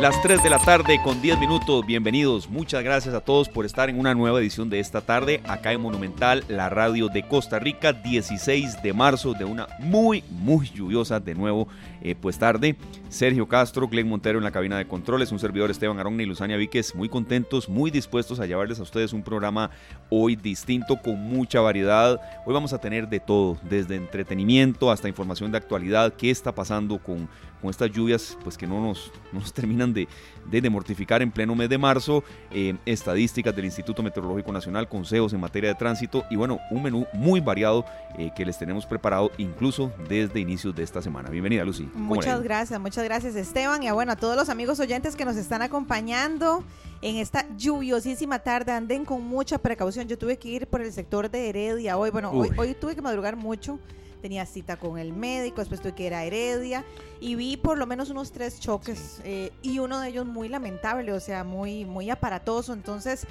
Las 3 de la tarde con 10 minutos, bienvenidos. Muchas gracias a todos por estar en una nueva edición de esta tarde, acá en Monumental, la radio de Costa Rica, 16 de marzo de una muy, muy lluviosa de nuevo, eh, pues tarde. Sergio Castro, Glenn Montero en la cabina de controles, un servidor Esteban Arón y Luzania Víquez, muy contentos, muy dispuestos a llevarles a ustedes un programa hoy distinto, con mucha variedad. Hoy vamos a tener de todo, desde entretenimiento hasta información de actualidad, qué está pasando con con estas lluvias pues que no nos, nos terminan de, de, mortificar en pleno mes de marzo, eh, estadísticas del Instituto Meteorológico Nacional, consejos en materia de tránsito y bueno, un menú muy variado eh, que les tenemos preparado incluso desde inicios de esta semana. Bienvenida Lucy. Muchas gracias, muchas gracias Esteban y a, bueno, a todos los amigos oyentes que nos están acompañando en esta lluviosísima tarde. Anden con mucha precaución. Yo tuve que ir por el sector de Heredia hoy. Bueno, hoy, hoy tuve que madrugar mucho tenía cita con el médico, después tuve que ir a Heredia y vi por lo menos unos tres choques eh, y uno de ellos muy lamentable, o sea, muy, muy aparatoso. Entonces,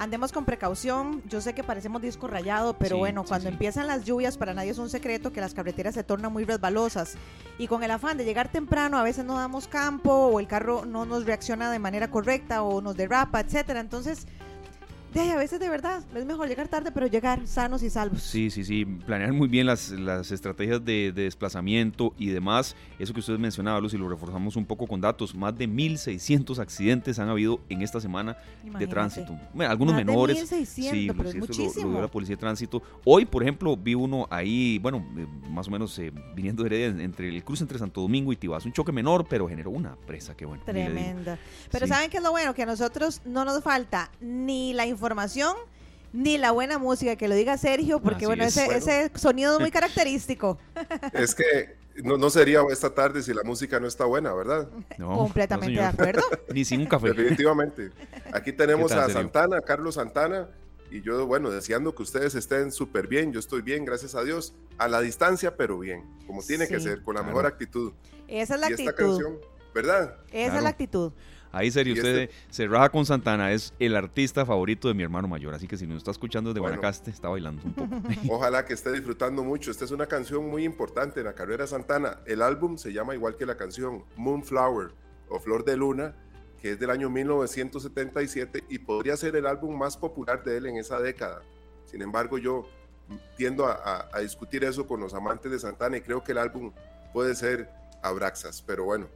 andemos con precaución. Yo sé que parecemos disco rayado, pero bueno, cuando empiezan las lluvias, para nadie es un secreto que las carreteras se tornan muy resbalosas. Y con el afán de llegar temprano, a veces no damos campo o el carro no nos reacciona de manera correcta o nos derrapa, etcétera. Entonces, de, a veces de verdad es mejor llegar tarde, pero llegar sanos y salvos. Sí, sí, sí. Planear muy bien las, las estrategias de, desplazamiento y demás. Eso que usted mencionaba, Lucy, lo reforzamos un poco con datos. Más de 1.600 accidentes han habido en esta semana de tránsito. algunos menores. De 1.600, sí, pero es muchísimo. Lo, la Policía de Tránsito. Hoy, por ejemplo, vi uno ahí, bueno, eh, más o menos eh, viniendo de Heredia, entre el cruce entre Santo Domingo y Tibás. Un choque menor, pero generó una presa que bueno. Tremenda. Pero ¿saben qué es lo bueno? Que a nosotros no nos falta ni la información información ni la buena música, que lo diga Sergio, porque bueno, ese, ese sonido es muy característico. Es que no, no, sería esta tarde si la música no está buena, ¿verdad? Completamente de acuerdo. Ni sin un café. Definitivamente. Aquí tenemos a Santana, Carlos Santana, y yo, bueno, deseando que ustedes estén súper bien. Yo estoy bien, gracias a Dios, a la distancia, pero bien, como tiene que ser, con la mejor actitud. Esa es la actitud. Esta canción, ¿verdad? Esa es la actitud. Ahí serio, usted este se raja con Santana, es el artista favorito de mi hermano mayor, así que si nos está escuchando desde Guanacaste, está bailando un poco. Ojalá que esté disfrutando mucho. Esta es una canción muy importante en la carrera Santana. El álbum se llama igual que la canción, Moonflower o Flor de Luna, que es del año 1977 y podría ser el álbum más popular de él en esa década. Sin embargo, yo tiendo a, a discutir eso con los amantes de Santana y creo que el álbum puede ser Abraxas, pero bueno,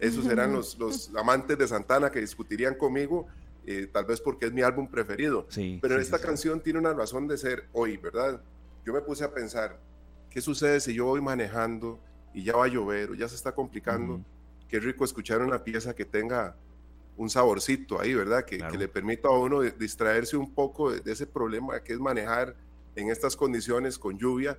esos serán los, los amantes de Santana que discutirían conmigo, eh, tal vez porque es mi álbum preferido. Pero esta canción tiene una razón de ser hoy, ¿verdad? Yo me puse a pensar, ¿qué sucede si yo voy manejando y ya va a llover o ya se está complicando? Qué rico escuchar una pieza que tenga un saborcito ahí, ¿verdad? Que, que le permita a uno distraerse un poco de, ese problema que es manejar en estas condiciones con lluvia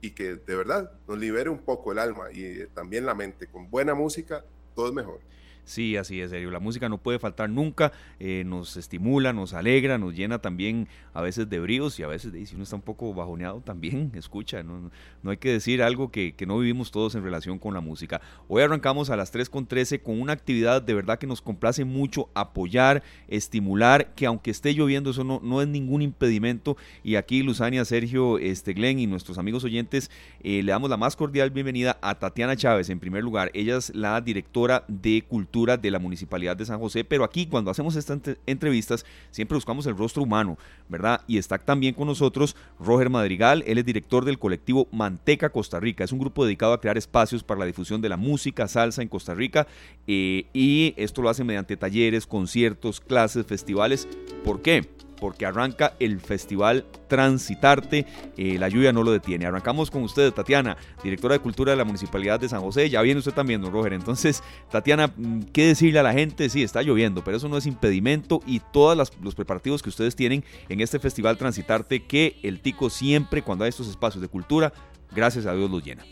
y que de verdad nos libere un poco el alma y eh, también la mente con buena música todo es mejor. Sí, así es, serio. La música no puede faltar nunca, eh, nos estimula, nos alegra, nos llena también a veces de bríos y a veces de, si uno está un poco bajoneado también, escucha, no, hay que decir algo que, no vivimos todos en relación con la música. Hoy arrancamos a las 3.13 con una actividad de verdad que nos complace mucho apoyar, estimular, que aunque esté lloviendo eso no, no es ningún impedimento y aquí Luzania, Sergio, este, Glenn y nuestros amigos oyentes eh, le damos la más cordial bienvenida a Tatiana Chávez en primer lugar. Ella es la directora de Cultura de la Municipalidad de San José, pero aquí cuando hacemos estas entrevistas siempre buscamos el rostro humano, ¿verdad? Y está también con nosotros Roger Madrigal, él es director del colectivo Manteca Costa Rica, es un grupo dedicado a crear espacios para la difusión de la música, salsa en Costa Rica, eh, y esto lo hace mediante talleres, conciertos, clases, festivales. ¿Por qué? Porque arranca el Festival Transitarte. Eh, la lluvia no lo detiene. Arrancamos con usted, Tatiana, directora de Cultura de la Municipalidad de San José. Ya viene usted también, don Roger. Entonces, Tatiana, mm, ¿qué decirle a la gente? Sí, está lloviendo, pero eso no es impedimento y todos los preparativos que ustedes tienen en este Festival Transitarte, que el Tico siempre, cuando hay estos espacios de cultura, gracias a Dios los llena.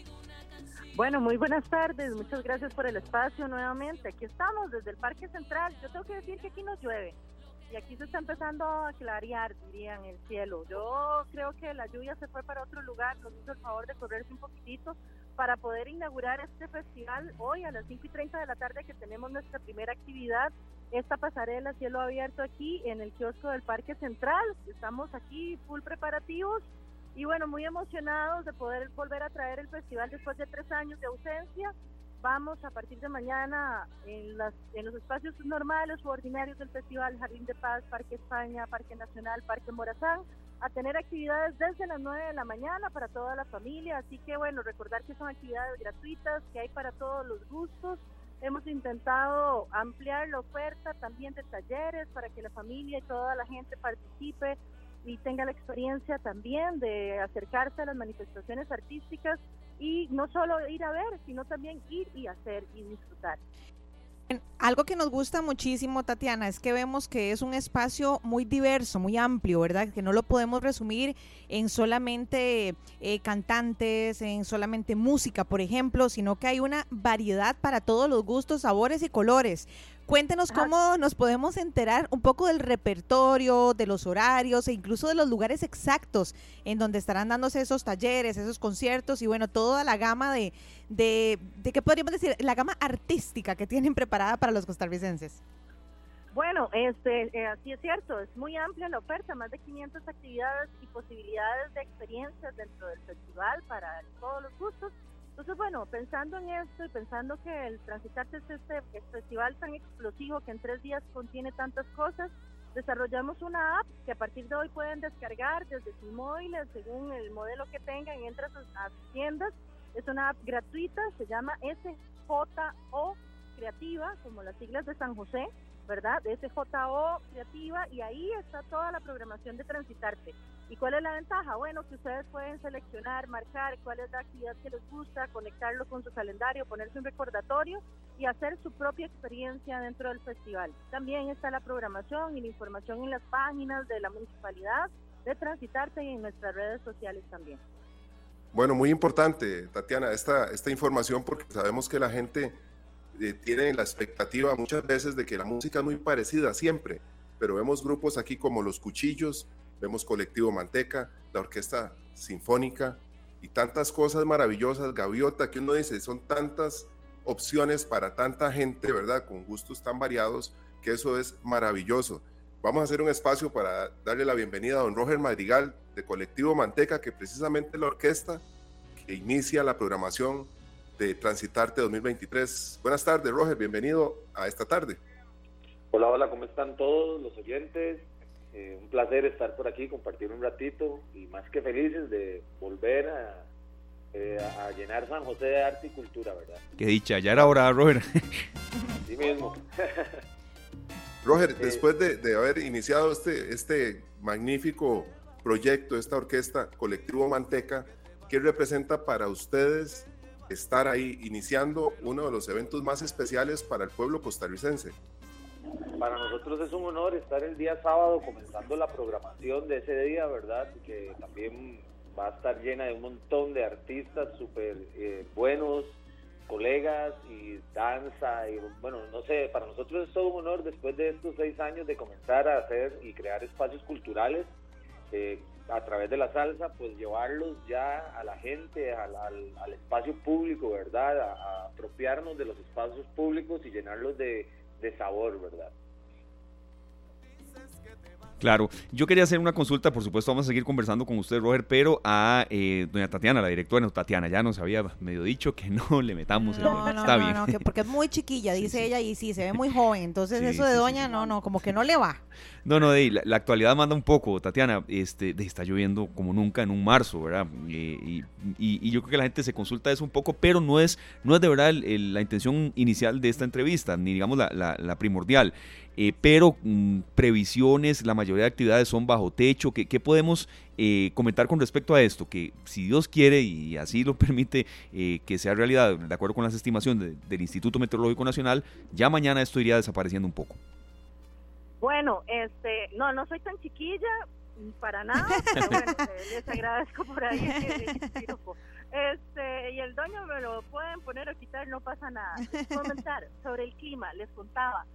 Bueno, muy buenas tardes, muchas gracias por el espacio nuevamente. Aquí estamos desde el Parque Central. Yo tengo que decir que aquí nos llueve y aquí se está empezando a clarear, dirían, el cielo. Yo creo que la lluvia se fue para otro lugar, nos hizo el favor de correrse un poquitito para poder inaugurar este festival hoy a las 5 y 30 de la tarde que tenemos nuestra primera actividad, esta pasarela cielo abierto aquí en el kiosco del Parque Central. Estamos aquí full preparativos Y bueno, muy emocionados de poder volver a traer el festival después de tres años de ausencia. Vamos a partir de mañana en, las, en los espacios normales o ordinarios del festival, Jardín de Paz, Parque España, Parque Nacional, Parque Morazán, a tener actividades desde las 9 de la mañana para toda la familia. Así que bueno, recordar que son actividades gratuitas, que hay para todos los gustos. Hemos intentado ampliar la oferta también de talleres para que la familia y toda la gente participe y tenga la experiencia también de acercarse a las manifestaciones artísticas y no solo ir a ver, sino también ir y hacer y disfrutar. Algo que nos gusta muchísimo, Tatiana, es que vemos que es un espacio muy diverso, muy amplio, ¿verdad? Que no lo podemos resumir en solamente eh, cantantes, en solamente música, por ejemplo, sino que hay una variedad para todos los gustos, sabores y colores. Cuéntenos cómo nos podemos enterar un poco del repertorio, de los horarios e incluso de los lugares exactos en donde estarán dándose esos talleres, esos conciertos y bueno, toda la gama de, de, de ¿qué podríamos decir? La gama artística que tienen preparada para los costarricenses. Bueno, este, eh, así es cierto, es muy amplia la oferta, más de 500 actividades y posibilidades de experiencias dentro del festival para todos los gustos entonces, bueno, pensando en esto y pensando que el Transitarte es este, festival tan explosivo que en tres días contiene tantas cosas, desarrollamos una app que a partir de hoy pueden descargar desde sus móviles según el modelo que tengan, entra a sus tiendas. Es una app gratuita, se llama SJO Creativa, como las siglas de San José. ¿Verdad? De SJO Creativa y ahí está toda la programación de Transitarte. ¿Y cuál es la ventaja? Bueno, que ustedes pueden seleccionar, marcar cuál es la actividad que les gusta, conectarlo con su calendario, ponerse un recordatorio y hacer su propia experiencia dentro del festival. También está la programación y la información en las páginas de la municipalidad de Transitarte y en nuestras redes sociales también. Bueno, muy importante, Tatiana, esta, esta información porque sabemos que la gente eh, tienen la expectativa muchas veces de que la música es muy parecida siempre, pero vemos grupos aquí como Los Cuchillos, vemos Colectivo Manteca, la Orquesta Sinfónica y tantas cosas maravillosas, Gaviota, que uno dice, son tantas opciones para tanta gente, ¿verdad? Con gustos tan variados, que eso es maravilloso. Vamos a hacer un espacio para darle la bienvenida a don Roger Madrigal de Colectivo Manteca, que precisamente la orquesta que inicia la programación de Transitarte 2023. Buenas tardes, Roger, bienvenido a esta tarde. Hola, hola, ¿cómo están todos los oyentes? Eh, un placer estar por aquí, compartir un ratito y más que felices de volver a, eh, a llenar San José de arte y cultura, ¿verdad? Qué dicha, ya era hora, Roger. Sí mismo. Roger, después de, de, haber iniciado este, este magnífico proyecto, esta orquesta Colectivo Manteca, ¿qué representa para ustedes estar ahí iniciando uno de los eventos más especiales para el pueblo costarricense. Para nosotros es un honor estar el día sábado comenzando la programación de ese día, ¿verdad? Que también va a estar llena de un montón de artistas súper eh, buenos, colegas y danza. Y bueno, no sé, para nosotros es todo un honor después de estos seis años de comenzar a hacer y crear espacios culturales. Eh, a través de la salsa, pues llevarlos ya a la gente, al, al, espacio público, ¿verdad? A, apropiarnos de los espacios públicos y llenarlos de, de sabor, ¿verdad? Claro, yo quería hacer una consulta, por supuesto vamos a seguir conversando con usted, Roger, pero a eh, doña Tatiana, la directora, no, Tatiana, ya nos había medio dicho que no le metamos no, el no, Está no, bien. no, que porque es muy chiquilla, dice ella, y sí, se ve muy joven, entonces eso de doña, no, no, como que no le va. No, no, de, la, la, actualidad manda un poco, Tatiana, este, de, está lloviendo como nunca en un marzo, ¿verdad? Eh, y, y, y, yo creo que la gente se consulta eso un poco, pero no es, no es de verdad el, el, la intención inicial de esta entrevista, ni digamos la, la, la primordial. Eh, pero mmm, previsiones, la mayoría de actividades son bajo techo. ¿Qué, qué podemos eh, comentar con respecto a esto? Que si Dios quiere y así lo permite eh, que sea realidad, de acuerdo con las estimaciones de, del Instituto Meteorológico Nacional, ya mañana esto iría desapareciendo un poco. Bueno, este, no, no soy tan chiquilla para nada, pero bueno, les agradezco por ahí. Este, y el doño me lo pueden poner o quitar, no pasa nada. Comentar sobre el clima, les contaba.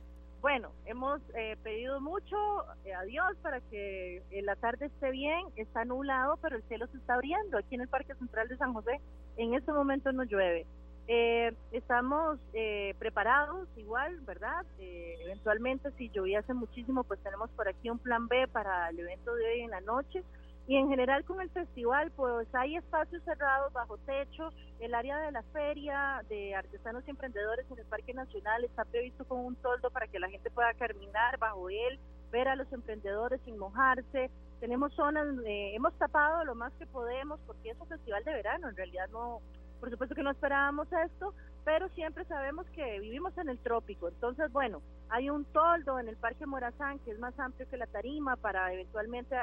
Bueno, hemos eh, pedido mucho eh, a Dios para que eh, la tarde esté bien, está nublado, pero el cielo se está abriendo. Aquí en el Parque Central de San José, en este momento no llueve. Eh, estamos eh, preparados igual, ¿verdad? Eventualmente si lloviese muchísimo, pues tenemos por aquí un plan B para el evento de hoy en la noche. Y en general con el festival, pues hay espacios cerrados bajo techo, el área de la feria de artesanos y emprendedores en el Parque Nacional está previsto con un toldo para que la gente pueda caminar bajo él, ver a los emprendedores sin mojarse. Tenemos zonas, eh, hemos tapado lo más que podemos porque es un festival de verano, en realidad no, por supuesto que no esperábamos esto, pero siempre sabemos que vivimos en el trópico. Entonces, bueno, hay un toldo en el Parque Morazán que es más amplio que la tarima para eventualmente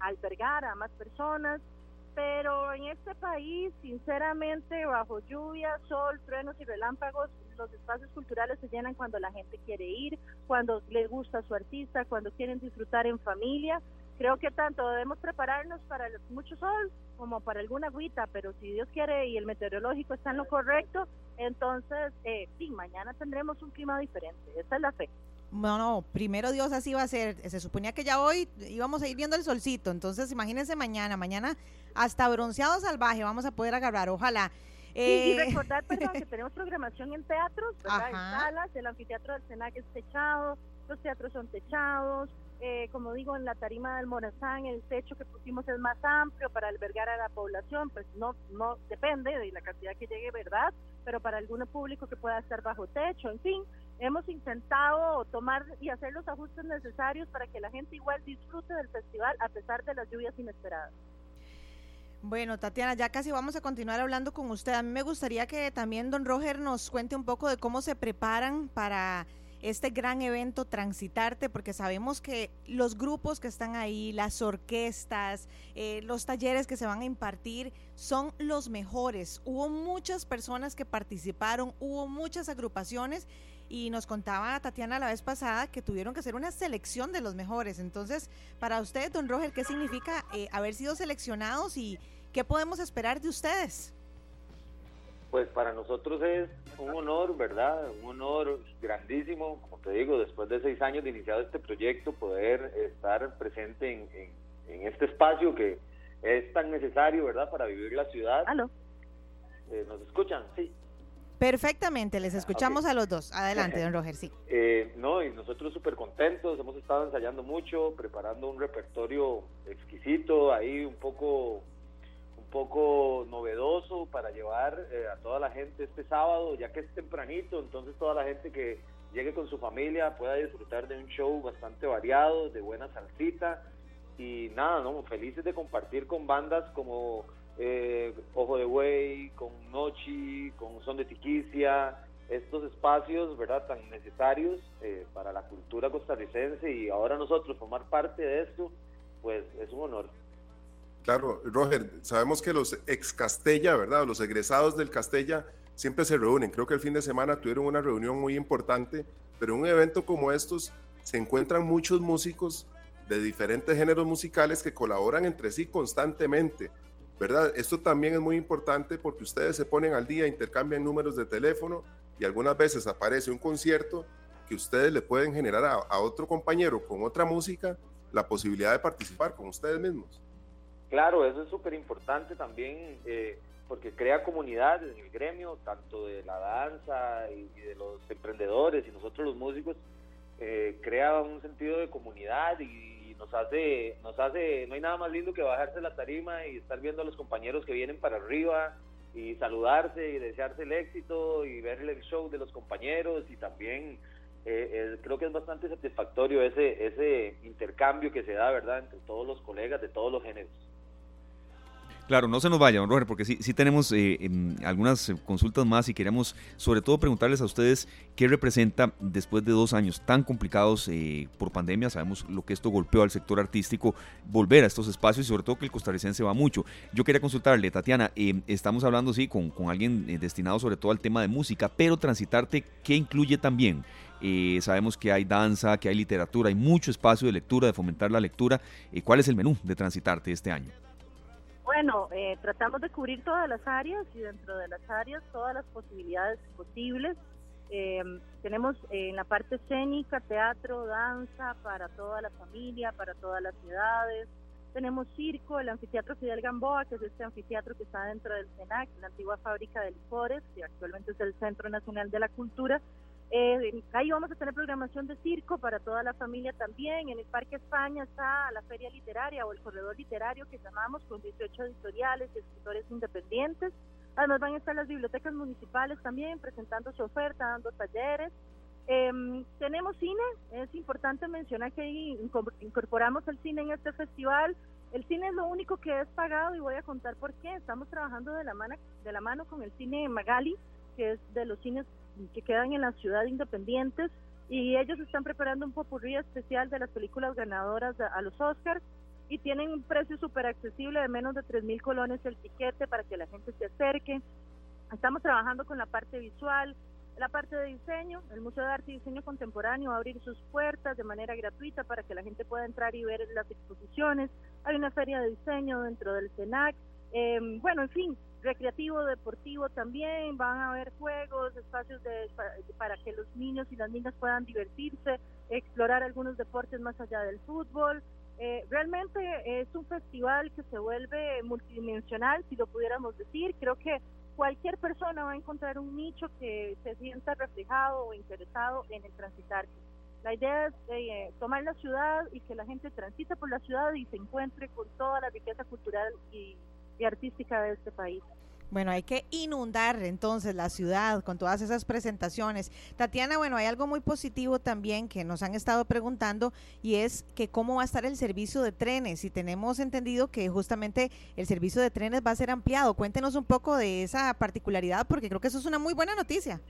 albergar a más personas. Pero en este país, sinceramente, bajo lluvia, sol, truenos y relámpagos, los espacios culturales se llenan cuando la gente quiere ir, cuando les gusta su artista, cuando quieren disfrutar en familia creo que tanto debemos prepararnos para mucho sol como para alguna agüita, pero si Dios quiere y el meteorológico está en lo correcto, entonces eh, sí, mañana tendremos un clima diferente, esa es la fe. No, no, primero Dios así va a ser. Se suponía que ya hoy íbamos a ir viendo el solcito, entonces imagínense mañana, mañana hasta bronceado salvaje vamos a poder agarrar, ojalá. y eh, recordar, perdón, que tenemos programación en teatros, ¿verdad? En salas, el anfiteatro del Senac es techado, los teatros son techados, eh, como digo, en la tarima del Morazán el techo que pusimos es más amplio para albergar a la población, pues no, no depende de la cantidad que llegue, ¿verdad? Pero para algún público que pueda estar bajo techo, en fin, hemos intentado tomar y hacer los ajustes necesarios para que la gente igual disfrute del festival a pesar de las lluvias inesperadas. Bueno, Tatiana, ya casi vamos a continuar hablando con usted. A mí me gustaría que también don Roger nos cuente un poco de cómo se preparan para este gran evento Transitarte, porque sabemos que los grupos que están ahí, las orquestas, eh, los talleres que se van a impartir son los mejores. Hubo muchas personas que participaron, hubo muchas agrupaciones y nos contaba Tatiana la vez pasada que tuvieron que hacer una selección de los mejores. Entonces, para usted, don Roger, ¿qué significa eh, haber sido seleccionados y qué podemos esperar de ustedes? Pues para nosotros es un honor, ¿verdad? Un honor grandísimo, como te digo, después de seis años de iniciado este proyecto, poder estar presente en, este espacio que es tan necesario, ¿verdad? Para vivir la ciudad. ¿Aló? Eh, ¿Nos escuchan? Sí. Perfectamente, les escuchamos a los dos. Adelante, don Roger, sí. Eh, no, y nosotros súper contentos, hemos estado ensayando mucho, preparando un repertorio exquisito, ahí un poco poco novedoso para llevar eh, a toda la gente este sábado, ya que es tempranito, entonces toda la gente que llegue con su familia pueda disfrutar de un show bastante variado, de buena salsita y nada, ¿no? Felices de compartir con bandas como eh, Ojo de Buey, con Nochi, con Son de Tiquicia, estos espacios, ¿verdad?, tan necesarios eh, para la cultura costarricense y ahora nosotros formar parte de esto, pues es un honor. Claro, Roger, sabemos que los ex Castella, ¿verdad? Los egresados del Castella siempre se reúnen. Creo que el fin de semana tuvieron una reunión muy importante, pero en un evento como estos se encuentran muchos músicos de diferentes géneros musicales que colaboran entre sí constantemente, ¿verdad? Esto también es muy importante porque ustedes se ponen al día, intercambian números de teléfono y algunas veces aparece un concierto que ustedes le pueden generar a, a otro compañero con otra música la posibilidad de participar con ustedes mismos. Claro, eso es súper importante también eh, porque crea comunidad en el gremio, tanto de la danza y, de los emprendedores y nosotros los músicos, eh, crea un sentido de comunidad y, nos hace, nos hace, no hay nada más lindo que bajarse la tarima y estar viendo a los compañeros que vienen para arriba y saludarse y desearse el éxito y ver el show de los compañeros y también eh, creo que es bastante satisfactorio ese, ese intercambio que se da, ¿verdad?, entre todos los colegas de todos los géneros. Claro, no se nos vaya, don Roger, porque sí, sí tenemos eh, em, algunas consultas más y queríamos sobre todo preguntarles a ustedes qué representa después de dos años tan complicados eh, por pandemia, sabemos lo que esto golpeó al sector artístico, volver a estos espacios y sobre todo que el costarricense va mucho. Yo quería consultarle, Tatiana, estamos hablando sí con, alguien eh, destinado sobre todo al tema de música, pero transitarte, ¿qué incluye también? sabemos que hay danza, que hay literatura, hay mucho espacio de lectura, de fomentar la lectura. ¿Cuál es el menú de Transitarte este año? Bueno, eh, tratamos de cubrir todas las áreas y dentro de las áreas todas las posibilidades posibles. Eh, tenemos en la parte escénica, teatro, danza para toda la familia, para todas las ciudades. Tenemos circo, el anfiteatro Fidel Gamboa, que es este anfiteatro que está dentro del SENAC, la antigua fábrica de licores, que actualmente es el Centro Nacional de la Cultura. Eh, ahí vamos a tener programación de circo para toda la familia también. En el Parque España está la Feria Literaria o el Corredor Literario que llamamos con 18 editoriales y escritores independientes. Además van a estar las bibliotecas municipales también presentando su oferta, dando talleres. Em, tenemos cine, es importante mencionar que incorporamos el cine en este festival. El cine es lo único que es pagado y voy a contar por qué. Estamos trabajando de la mano, de la mano con el cine Magali, que es de los cines que quedan en la ciudad independientes y ellos están preparando un popurrí especial de las películas ganadoras a los Oscars y tienen un precio súper accesible de menos de 3 mil colones el tiquete para que la gente se acerque. Estamos trabajando con la parte visual, la parte de diseño. El Museo de Arte y Diseño Contemporáneo va a abrir sus puertas de manera gratuita para que la gente pueda entrar y ver las exposiciones. Hay una feria de diseño dentro del CENAC. Em, bueno, en fin, recreativo, deportivo también, van a haber juegos, espacios de, para, que los niños y las niñas puedan divertirse, explorar algunos deportes más allá del fútbol. Eh, realmente es un festival que se vuelve multidimensional, si lo pudiéramos decir. Creo que cualquier persona va a encontrar un nicho que se sienta reflejado o interesado en el transitar. La idea es eh, tomar la ciudad y que la gente transite por la ciudad y se encuentre con toda la riqueza cultural y artística de este país. Bueno, hay que inundar entonces la ciudad con todas esas presentaciones. Tatiana, bueno, hay algo muy positivo también que nos han estado preguntando y es que cómo va a estar el servicio de trenes. Y tenemos entendido que justamente el servicio de trenes va a ser ampliado. Cuéntenos un poco de esa particularidad porque creo que eso es una muy buena noticia.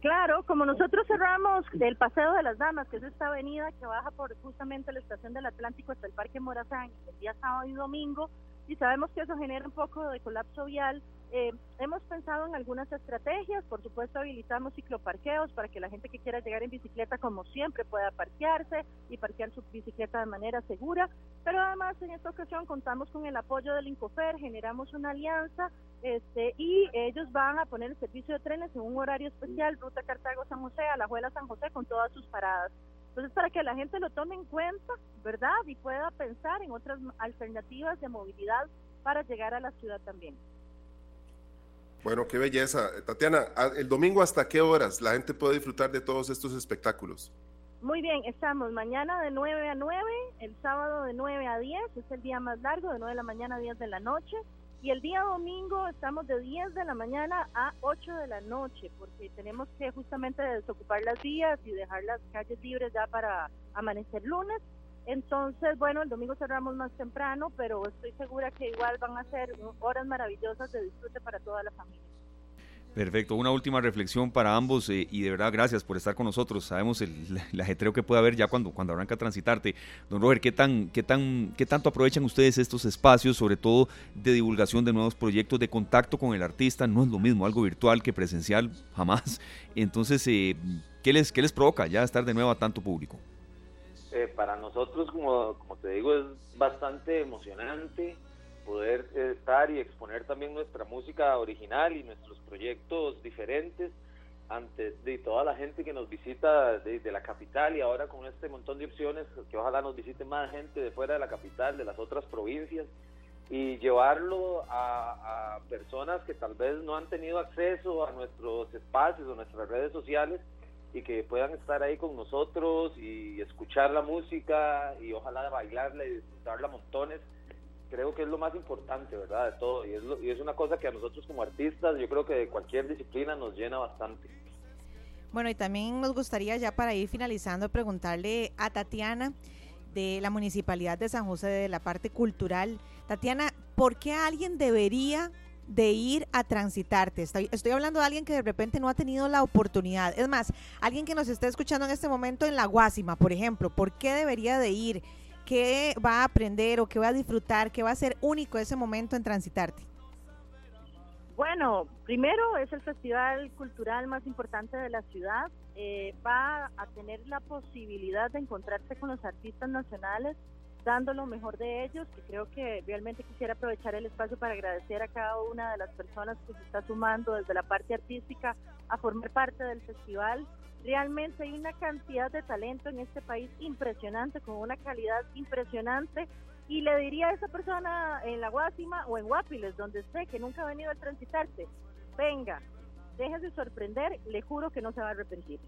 Claro, como nosotros cerramos el Paseo de las Damas, que es esta avenida que baja por justamente la estación del Atlántico hasta el Parque Morazán el día sábado y domingo, y sabemos que eso genera un poco de colapso vial, eh, hemos pensado en algunas estrategias, por supuesto habilitamos cicloparqueos para que la gente que quiera llegar en bicicleta como siempre pueda parquearse y parquear su bicicleta de manera segura, pero además en esta ocasión contamos con el apoyo del Incofer, generamos una alianza este, y ellos van a poner el servicio de trenes en un horario especial, ruta Cartago-San José, a la Juela San José con todas sus paradas. Entonces, para que la gente lo tome en cuenta, ¿verdad? Y pueda pensar en otras alternativas de movilidad para llegar a la ciudad también. Bueno, qué belleza. Tatiana, el domingo hasta qué horas la gente puede disfrutar de todos estos espectáculos? Muy bien, estamos mañana de 9 a 9, el sábado de 9 a 10, es el día más largo, de 9 de la mañana a 10 de la noche, y el día domingo estamos de 10 de la mañana a 8 de la noche, porque tenemos que justamente desocupar las vías y dejar las calles libres ya para amanecer lunes. Entonces, bueno, el domingo cerramos más temprano, pero estoy segura que igual van a ser horas maravillosas de disfrute para toda la familia. Perfecto, una última reflexión para ambos eh, y de verdad gracias por estar con nosotros. Sabemos el, ajetreo que puede haber ya cuando, cuando arranca transitarte. Don Robert, ¿qué, tan, qué, tan, ¿qué tanto aprovechan ustedes estos espacios, sobre todo de divulgación de nuevos proyectos, de contacto con el artista? No es lo mismo algo virtual que presencial, jamás. Entonces, eh, ¿qué, les, ¿qué les provoca ya estar de nuevo a tanto público? Eh, para nosotros, como, como te digo, es bastante emocionante poder estar y exponer también nuestra música original y nuestros proyectos diferentes ante de toda la gente que nos visita desde la capital y ahora con este montón de opciones que ojalá nos visite más gente de fuera de la capital, de las otras provincias y llevarlo a, a personas que tal vez no han tenido acceso a nuestros espacios o nuestras redes sociales y que puedan estar ahí con nosotros y escuchar la música y ojalá bailarla y disfrutarla montones. Creo que es lo más importante, ¿verdad? De todo. Y es, y es una cosa que a nosotros como artistas, yo creo que de cualquier disciplina nos llena bastante. Bueno, y también nos gustaría ya para ir finalizando preguntarle a Tatiana de la Municipalidad de San José de la parte cultural. Tatiana, ¿por qué alguien debería de ir a transitarte. Estoy, estoy hablando de alguien que de repente no ha tenido la oportunidad. Es más, alguien que nos está escuchando en este momento en la Guásima, por ejemplo, ¿por qué debería de ir? ¿Qué va a aprender o qué va a disfrutar? ¿Qué va a ser único ese momento en transitarte? Bueno, primero es el festival cultural más importante de la ciudad. Eh, va a tener la posibilidad de encontrarse con los artistas nacionales dando lo mejor de ellos, que creo que realmente quisiera aprovechar el espacio para agradecer a cada una de las personas que se está sumando desde la parte artística a formar parte del festival. Realmente hay una cantidad de talento en este país impresionante, con una calidad impresionante. Y le diría a esa persona en La Guásima o en Guapiles, donde esté, que nunca ha venido a transitarse, venga, déjese sorprender, le juro que no se va a arrepentir.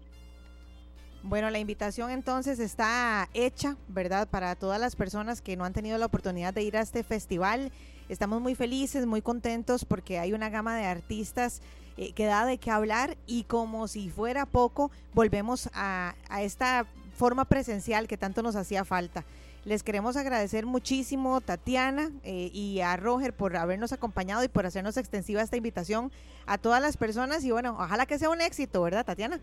Bueno, la invitación entonces está hecha, ¿verdad? Para todas las personas que no han tenido la oportunidad de ir a este festival. Estamos muy felices, muy contentos porque hay una gama de artistas eh, que da de qué hablar y como si fuera poco, volvemos a, esta forma presencial que tanto nos hacía falta. Les queremos agradecer muchísimo, Tatiana eh, y a Roger, por habernos acompañado y por hacernos extensiva esta invitación a todas las personas. Y bueno, ojalá que sea un éxito, ¿verdad, Tatiana?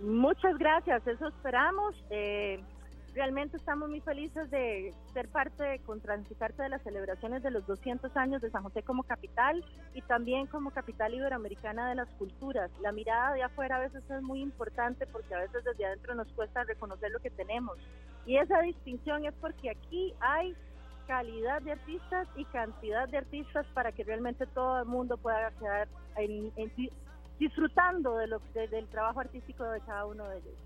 Muchas gracias, eso esperamos. Eh, realmente estamos muy felices de ser parte de Contransitarte de las celebraciones de los 200 años de San José como capital y también como capital iberoamericana de las culturas. La mirada de afuera a veces es muy importante porque a veces desde adentro nos cuesta reconocer lo que tenemos. Y esa distinción es porque aquí hay calidad de artistas y cantidad de artistas para que realmente todo el mundo pueda quedar en, disfrutando de lo, del trabajo artístico de cada uno de ellos.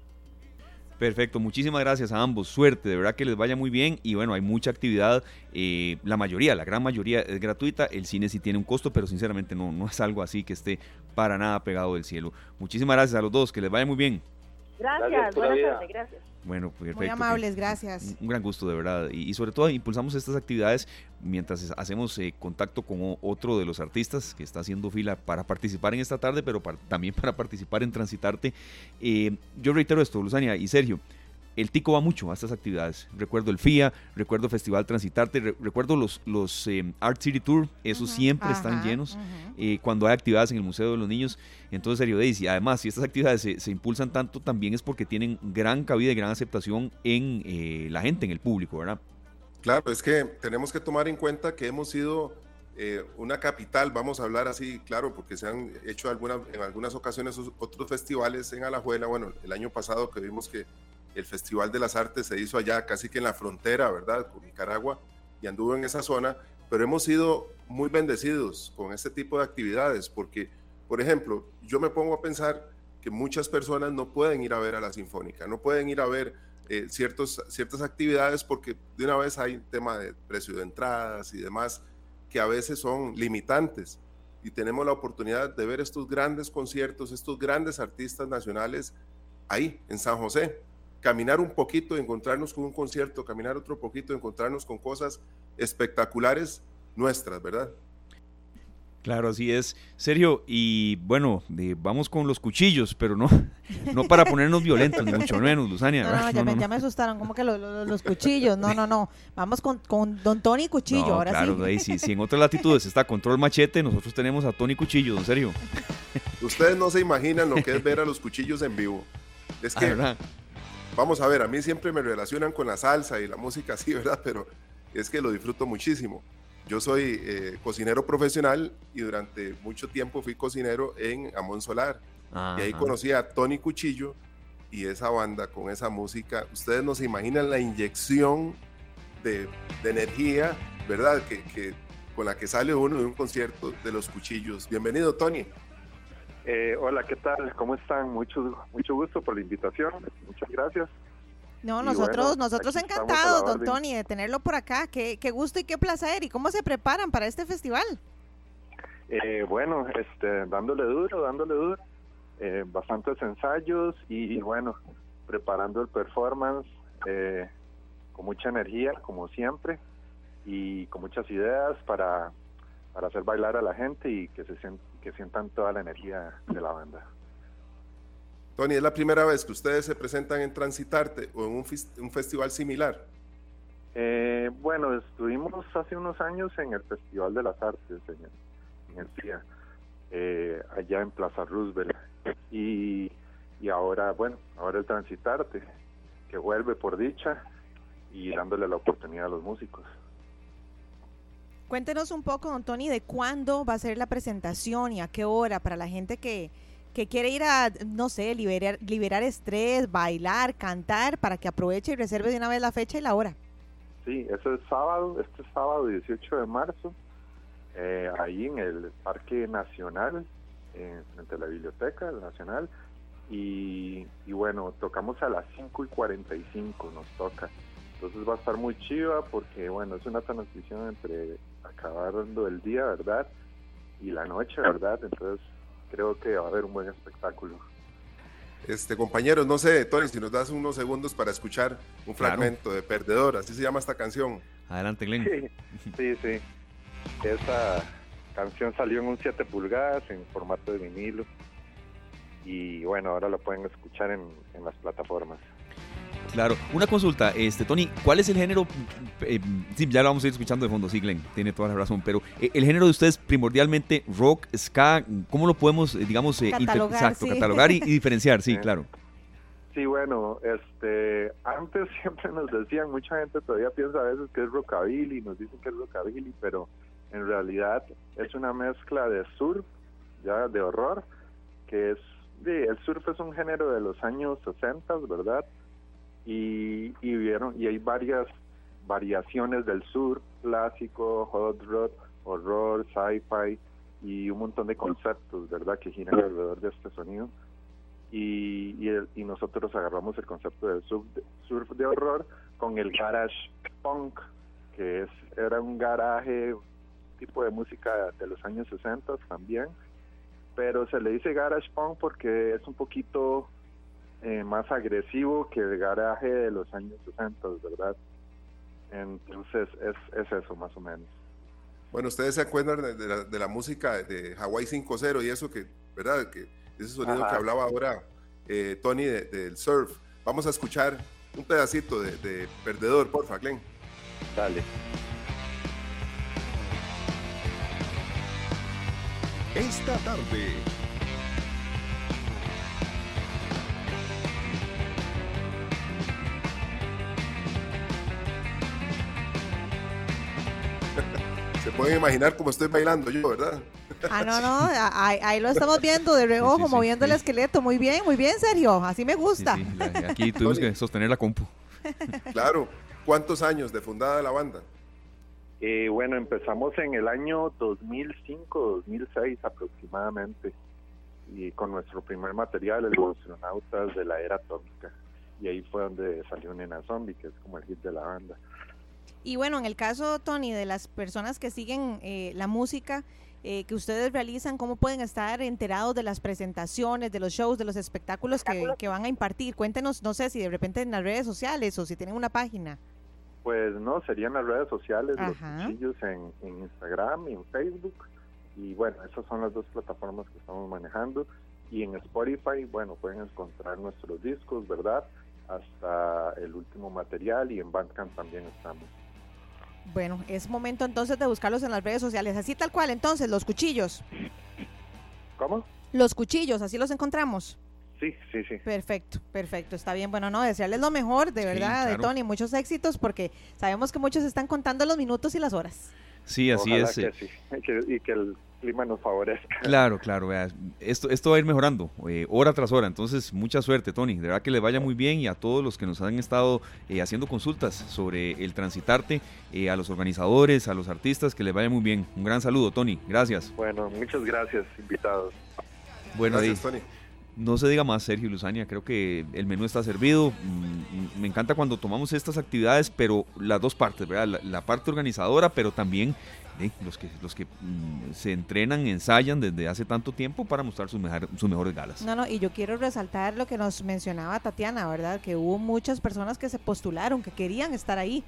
Perfecto, muchísimas gracias a ambos. Suerte, de verdad que les vaya muy bien. Y bueno, hay mucha actividad. Eh, la mayoría, la gran mayoría es gratuita. El cine sí tiene un costo, pero sinceramente no, no es algo así que esté para nada pegado del cielo. Muchísimas gracias a los dos, que les vaya muy bien. Gracias, buenas tardes, gracias. Bueno, perfecto. Muy amables, gracias. Un gran gusto, de verdad. Y, sobre todo impulsamos estas actividades mientras hacemos eh, contacto con otro de los artistas que está haciendo fila para participar en esta tarde, pero también para participar en Transitarte. Eh, yo reitero esto, Luzania y Sergio el Tico va mucho a estas actividades. Recuerdo el FIA, recuerdo Festival Transitarte, recuerdo los, los eh, Art City Tour, esos siempre están llenos eh, cuando hay actividades en el Museo de los Niños. Entonces, serio, Daisy, además, si estas actividades se, impulsan tanto, también es porque tienen gran cabida y gran aceptación en eh, la gente, en el público, ¿verdad? Claro, es que tenemos que tomar en cuenta que hemos sido una capital, vamos a hablar así, claro, porque se han hecho alguna, en algunas ocasiones otros festivales en Alajuela. Bueno, el año pasado que vimos que el Festival de las Artes se hizo allá, casi que en la frontera, ¿verdad? Con Nicaragua, y anduvo en esa zona, pero hemos sido muy bendecidos con este tipo de actividades, porque, por ejemplo, yo me pongo a pensar que muchas personas no pueden ir a ver a la Sinfónica, no pueden ir a ver eh, ciertas actividades porque de una vez hay un tema de precio de entradas y demás que a veces son limitantes. Y tenemos la oportunidad de ver estos grandes conciertos, estos grandes artistas nacionales ahí, en San José caminar un poquito, encontrarnos con un concierto, caminar otro poquito, encontrarnos con cosas espectaculares nuestras, ¿verdad? Claro, así es. Sergio, y bueno, vamos con los cuchillos, pero no, no para ponernos violentos, ni mucho menos, Luzania. No, no, ya, me, ya, me, asustaron, como que los cuchillos? No, no, no. Vamos con, con Don Tony Cuchillo, ahora claro, sí. si, en otras latitudes está Control Machete, nosotros tenemos a Tony Cuchillo, en serio. Ustedes no se imaginan lo que es ver a los cuchillos en vivo. Es ah, que vamos a ver, a mí siempre me relacionan con la salsa y la música así, ¿verdad? Pero es que lo disfruto muchísimo. Yo soy eh, cocinero profesional y durante mucho tiempo fui cocinero en Amón Solar. Y ahí conocí a Tony Cuchillo y esa banda con esa música. Ustedes no se imaginan la inyección de, energía, ¿verdad? Que, con la que sale uno de un concierto de los cuchillos. Bienvenido, Tony. Eh, hola, ¿qué tal? ¿Cómo están? Mucho, mucho gusto por la invitación. Muchas gracias. No, nosotros, nosotros encantados, don Tony, de tenerlo por acá. Qué, qué, gusto y qué placer. ¿Y cómo se preparan para este festival? Eh, bueno, este, dándole duro, dándole duro. Eh, bastantes ensayos y, bueno, preparando el performance con mucha energía, como siempre, y con muchas ideas para, para hacer bailar a la gente y que se sienta que sientan toda la energía de la banda. Tony, ¿es la primera vez que ustedes se presentan en Transitarte o en un, festival similar? Eh, bueno, estuvimos hace unos años en el Festival de las Artes, en el, FIA, eh, allá en Plaza Roosevelt. Y, y ahora, bueno, ahora el Transitarte, que vuelve por dicha y dándole la oportunidad a los músicos. Cuéntenos un poco, don Tony, de cuándo va a ser la presentación y a qué hora para la gente que, quiere ir a, no sé, liberar, liberar estrés, bailar, cantar, para que aproveche y reserve de una vez la fecha y la hora. Sí, eso es sábado, este sábado 18 de marzo, eh, ahí en el Parque Nacional, eh, frente a la Biblioteca Nacional, y, y bueno, tocamos a las 5 y 45, nos toca. Entonces va a estar muy chiva porque, bueno, es una transición entre acabando el día, ¿verdad? Y la noche, ¿verdad? Entonces creo que va a haber un buen espectáculo. Este, compañeros, no sé, Tony, si nos das unos segundos para escuchar un fragmento de Perdedor, así se llama esta canción. Adelante, Glenn. Sí, sí, sí. Esa canción salió en un 7 pulgadas en formato de vinilo y bueno, ahora lo pueden escuchar en, en las plataformas. Claro, una consulta, este Tony, ¿cuál es el género? Eh, sí, ya lo vamos a ir escuchando de fondo, sí, Glenn, tiene toda la razón, pero eh, el género de ustedes primordialmente rock, ska, ¿cómo lo podemos, eh, digamos, catalogar, exacto, catalogar y, y, diferenciar? Sí, claro. Sí, bueno, este, antes siempre nos decían, mucha gente todavía piensa a veces que es rockabilly, nos dicen que es rockabilly, pero en realidad es una mezcla de surf, ya de horror, que es, sí, el surf es un género de los años 60, ¿verdad? Y, y vieron y hay varias variaciones del sur clásico hot rod horror sci-fi y un montón de conceptos verdad que giran alrededor de este sonido. Y, y, el, y nosotros agarramos el concepto del surf de, surf de horror con el garage punk que es era un garaje tipo de música de los años 60 también. Pero se le dice garage punk porque es un poquito eh, más agresivo que el garaje de los años 60, ¿verdad? Entonces es, es eso más o menos. Bueno, ustedes se acuerdan de, de, la, de la, música de Hawaii 5.0 y eso que, ¿verdad? Que ese sonido Ajá. que hablaba ahora eh, Tony del de, surf. Vamos a escuchar un pedacito de, de Perdedor, porfa, Glenn. Dale. Esta tarde pueden imaginar cómo estoy bailando yo, ¿verdad? Ah, no, no, ahí, ahí lo estamos viendo de reojo, sí, sí, sí, moviendo el esqueleto. Muy bien, muy bien, Sergio. Así me gusta. La, aquí tuvimos que sostener la compu. Claro. ¿Cuántos años de fundada la banda? Eh, bueno, empezamos en el año 2005, 2006 aproximadamente, y con nuestro primer material, el astronautas de la era atómica. Y ahí fue donde salió Nena Zombie, que es como el hit de la banda. Y bueno, en el caso, Tony, de las personas que siguen eh, la música eh, que ustedes realizan, ¿cómo pueden estar enterados de las presentaciones, de los shows, de los espectáculos que, que, van a impartir? Cuéntenos, no sé si de repente en las redes sociales o si tienen una página. Pues no, serían las redes sociales, Ajá. los cuchillos en, en Instagram y en Facebook. Y bueno, esas son las dos plataformas que estamos manejando. Y en Spotify, bueno, pueden encontrar nuestros discos, ¿verdad? Hasta el último material y en Bandcamp también estamos. Bueno, es momento entonces de buscarlos en las redes sociales, así tal cual, entonces, los cuchillos. ¿Cómo? Los cuchillos, así los encontramos. Sí, sí, sí. Perfecto, perfecto, está bien. Bueno, no, desearles lo mejor, de verdad, claro. de Tony, muchos éxitos, porque sabemos que muchos están contando los minutos y las horas. Sí, así Ojalá es. Que sí. y que el clima nos favorezca. Claro, claro, vea, esto, esto va a ir mejorando eh, hora tras hora, entonces mucha suerte Tony, de verdad que les vaya muy bien y a todos los que nos han estado eh, haciendo consultas sobre el transitarte, eh, a los organizadores, a los artistas, que les vaya muy bien. Un gran saludo Tony, gracias. Bueno, muchas gracias invitados. Bueno, gracias, Tony. No se diga más, Sergio Luzania, creo que el menú está servido. Me encanta cuando tomamos estas actividades, pero las dos partes, ¿verdad? La, la parte organizadora, pero también los que, los que mm, se entrenan, ensayan desde hace tanto tiempo para mostrar sus, mejor, sus mejores galas. No, no, y yo quiero resaltar lo que nos mencionaba Tatiana, ¿verdad? Que hubo muchas personas que se postularon, que querían estar ahí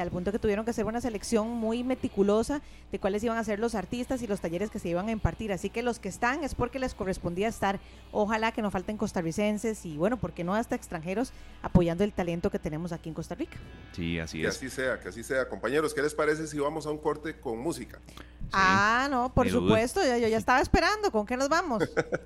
al punto que tuvieron que hacer una selección muy meticulosa de cuáles iban a ser los artistas y los talleres que se iban a impartir. Así que los que están es porque les correspondía estar. Ojalá que no falten costarricenses y bueno, porque no hasta extranjeros apoyando el talento que tenemos aquí en Costa Rica. Sí, así que es. así sea, que así sea. Compañeros, ¿qué les parece si vamos a un corte con música? Sí. Ah, no, por supuesto, ya, yo ya estaba esperando. ¿Con qué nos vamos?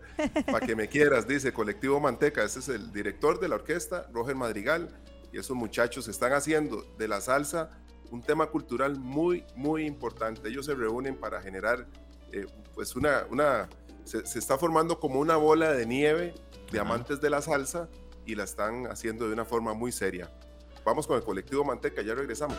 Para que me quieras, dice Colectivo Manteca. Este es el director de la orquesta, Roger Madrigal y esos muchachos están haciendo de la salsa un tema cultural muy, muy importante. Ellos se reúnen para generar, eh, pues una, una se, se, está formando como una bola de nieve de amantes de la salsa y la están haciendo de una forma muy seria. Vamos con el colectivo Manteca, ya regresamos.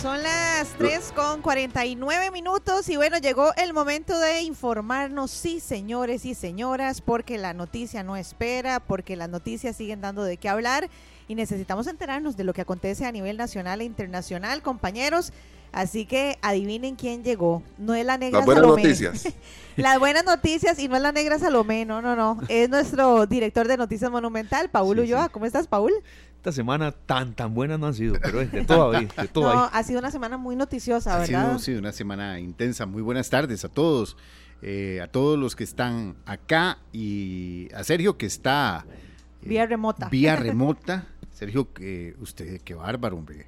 Son las 3 con 49 minutos y bueno, llegó el momento de informarnos, sí señores y señoras, porque la noticia no espera, porque las noticias siguen dando de qué hablar y necesitamos enterarnos de lo que acontece a nivel nacional e internacional, compañeros. Así que adivinen quién llegó. No es la negra Las buenas Salomé. noticias. Las buenas noticias y no es la negra Salomé, no, no, no. Es nuestro director de Noticias Monumental, Paul Sí, Ulloa. sí. ¿Cómo estás, Paul? Esta semana tan, tan buenas no han sido, pero de todo ahí, de todo No, ahí. ha sido una semana muy noticiosa, Ha ¿verdad? sido sí, una semana intensa. Muy buenas tardes a todos, eh, a todos los que están acá y a Sergio que está eh, Vía remota. Vía remota. Sergio, que usted, qué bárbaro, hombre.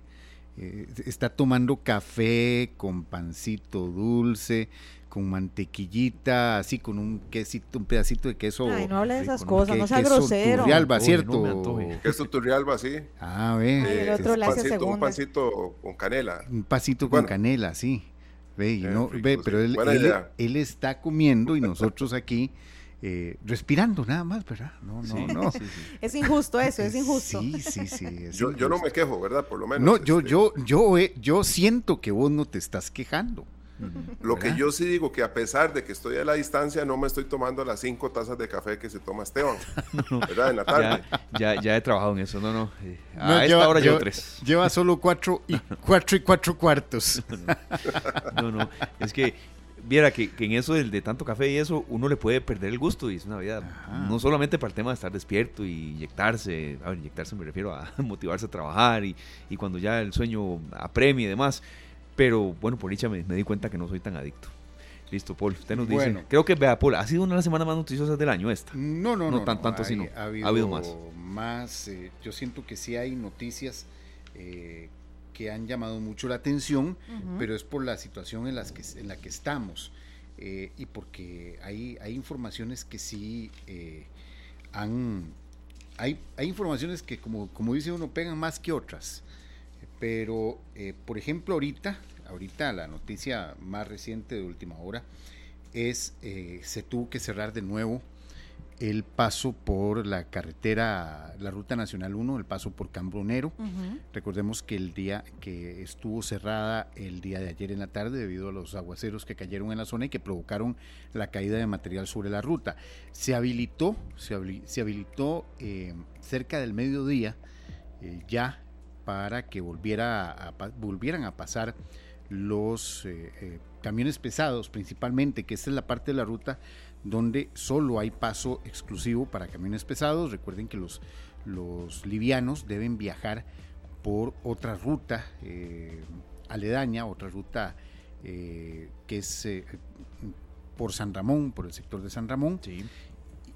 Eh, está tomando café con pancito dulce, con mantequillita, así con un quesito, un pedacito de queso. Ay, no hable de esas cosas, que- no sea queso grosero. Turrialba, Oye, ¿cierto? no. Queso Turrialba, sí. Ah, ve. Ay, el otro le hace pancito, un pancito con canela. Un pasito Bueno. con canela, sí. Ve, y no, rico, ve, sí. pero él, él está comiendo y nosotros aquí eh, respirando nada más, ¿verdad? No, no, Sí, no. sí, sí. Es injusto eso, es injusto. Sí, sí, sí. Yo, yo no me quejo, ¿verdad? Por lo menos. No, yo, este, yo, yo, eh, yo siento que vos no te estás quejando. Lo que yo sí digo que a pesar de que estoy a la distancia, no me estoy tomando las cinco tazas de café que se toma Esteban. ¿Verdad? En la tarde. Ya, ya, ya he trabajado en eso, no, no. eh, a No, esta lleva- hora llevo tres. Lleva solo cuatro y cuatro y cuatro cuartos. No, no. Es que, viera que, que en eso del de tanto café y eso, uno le puede perder el gusto y es una vida, Ajá. no solamente para el tema de estar despierto y inyectarse, a ver, inyectarse me refiero a motivarse a trabajar y, y cuando ya el sueño apremia y demás. Pero bueno, por dicha me, me di cuenta que no soy tan adicto. Listo, Paul, usted nos dice. Bueno. Creo que, vea, Paul, ha sido una de las semanas más noticiosas del año esta. No, no, No no. tan- tanto Hay- no. Ha Ha habido, habido más. más, eh, yo siento que sí hay noticias eh, que han llamado mucho la atención, pero es por la situación en, las que, en la que estamos eh, y porque hay, hay informaciones que sí eh, han... Hay, hay informaciones que, como, como dice uno, pegan más que otras. Pero, eh, por ejemplo, ahorita, ahorita la noticia más reciente de última hora es se tuvo que cerrar de nuevo el paso por la carretera, la Ruta Nacional 1, el paso por Cambronero. Recordemos que el día que estuvo cerrada el día de ayer en la tarde debido a los aguaceros que cayeron en la zona y que provocaron la caída de material sobre la ruta. Se habilitó, se, habili- se habilitó eh, cerca del mediodía eh, ya para que volviera a pa- volvieran a pasar los eh, camiones pesados principalmente, que esta es la parte de la ruta donde solo hay paso exclusivo para camiones pesados. Recuerden que los, los livianos deben viajar por otra ruta eh, aledaña, otra ruta eh, que es eh, por San Ramón, por el sector de San Ramón Sí.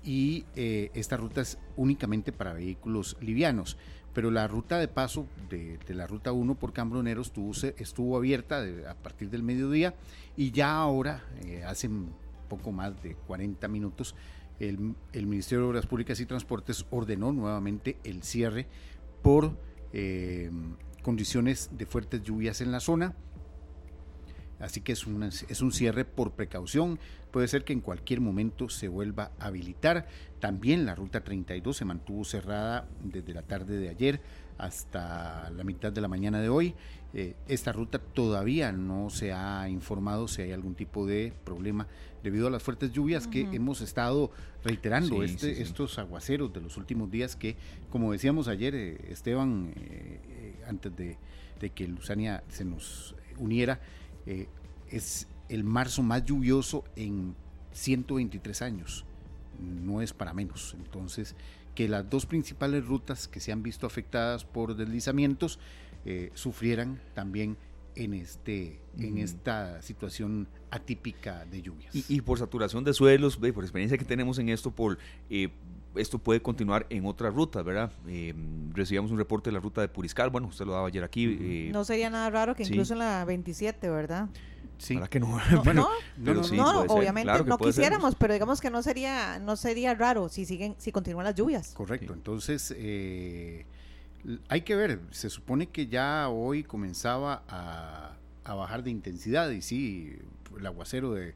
y esta ruta es únicamente para vehículos livianos. Pero la ruta de paso de, la ruta 1 por Cambronero estuvo, estuvo abierta a partir del mediodía y ya ahora, eh, hace un poco más de 40 minutos, el, Ministerio de Obras Públicas y Transportes ordenó nuevamente el cierre por eh, condiciones de fuertes lluvias en la zona. Así que es, una- es un cierre por precaución. Puede ser que en cualquier momento se vuelva a habilitar. También la ruta 32 se mantuvo cerrada desde la tarde de ayer hasta la mitad de la mañana de hoy. Eh, esta ruta todavía no se ha informado si hay algún tipo de problema debido a las fuertes lluvias que hemos estado reiterando. Sí, este- sí, sí. Estos aguaceros de los últimos días que, como decíamos ayer, eh, Esteban, eh, antes de, de que Luzania se nos uniera, es el marzo más lluvioso en 123 años. No es para menos. Entonces, que las dos principales rutas que se han visto afectadas por deslizamientos eh, sufrieran también en, este, en esta situación atípica de lluvias. Y, y por saturación de suelos, ve, por experiencia que tenemos en esto, Paul, eh, esto puede continuar en otras rutas, ¿verdad? Eh, recibíamos un reporte de la ruta de Puriscal, bueno, usted lo daba ayer aquí. eh, No sería nada raro que sí. incluso en la 27, ¿verdad? Sí, ¿Para que no? No, pero no, sí, no, obviamente claro no ser. quisiéramos, pero digamos que no sería, no sería raro si siguen, si continúan las lluvias. Correcto, Sí. entonces eh, hay que ver, se supone que ya hoy comenzaba a, a bajar de intensidad y sí, el aguacero de,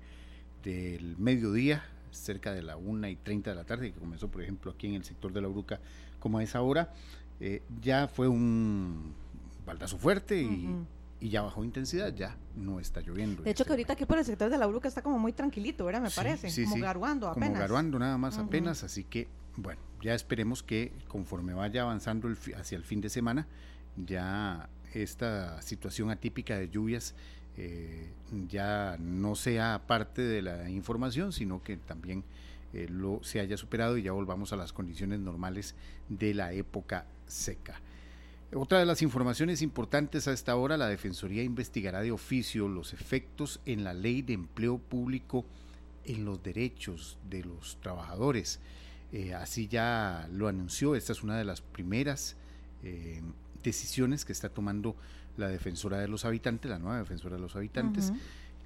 del mediodía, cerca de la 1 y 30 de la tarde, que comenzó por ejemplo aquí en el sector de la Bruca como a esa hora, eh, ya fue un baldazo fuerte y. y ya bajó intensidad, ya no está lloviendo. De hecho, que ahorita aquí por el sector de la Bruca está como muy tranquilito, ¿verdad? Me Sí, parece. sí, como sí. garuando apenas. como garuando nada más apenas, así que bueno, ya esperemos que conforme vaya avanzando el hacia el fin de semana, ya esta situación atípica de lluvias eh, ya no sea parte de la información, sino que también eh, lo, se haya superado y ya volvamos a las condiciones normales de la época seca. Otra de las informaciones importantes a esta hora, la Defensoría investigará de oficio los efectos en la ley de empleo público en los derechos de los trabajadores. Eh, así ya lo anunció, esta es una de las primeras eh, decisiones que está tomando la defensora de los habitantes, la nueva defensora de los habitantes,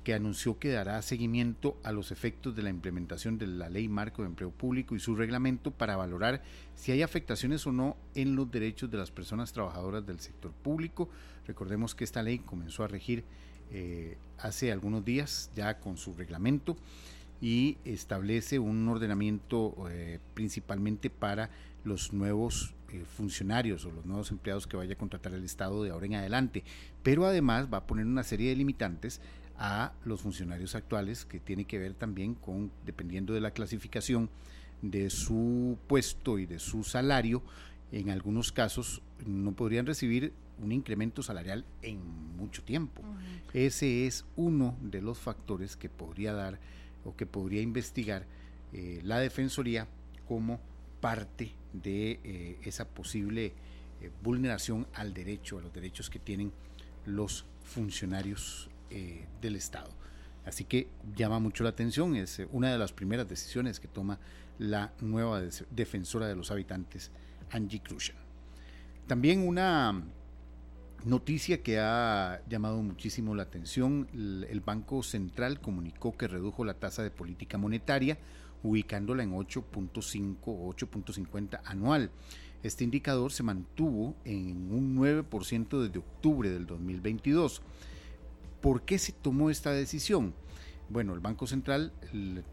que anunció que dará seguimiento a los efectos de la implementación de la Ley Marco de Empleo Público y su reglamento para valorar si hay afectaciones o no en los derechos de las personas trabajadoras del sector público. Recordemos que esta ley comenzó a regir eh, hace algunos días ya con su reglamento y establece un ordenamiento eh, principalmente para los nuevos eh, funcionarios o los nuevos empleados que vaya a contratar el Estado de ahora en adelante, pero además va a poner una serie de limitantes a los funcionarios actuales que tiene que ver también con, dependiendo de la clasificación de su puesto y de su salario, en algunos casos no podrían recibir un incremento salarial en mucho tiempo. Ese es uno de los factores que podría dar o que podría investigar eh, la Defensoría como parte de eh, esa posible eh, vulneración al derecho, a los derechos que tienen los funcionarios eh, del Estado. Así que llama mucho la atención, es una de las primeras decisiones que toma la nueva defensora de los habitantes, Angie Krushan. También una noticia que ha llamado muchísimo la atención, el Banco Central comunicó que redujo la tasa de política monetaria, ubicándola en 8.5 o 8.50 anual. Este indicador se mantuvo en un 9% desde octubre del 2022. ¿Por qué se tomó esta decisión? Bueno, el Banco Central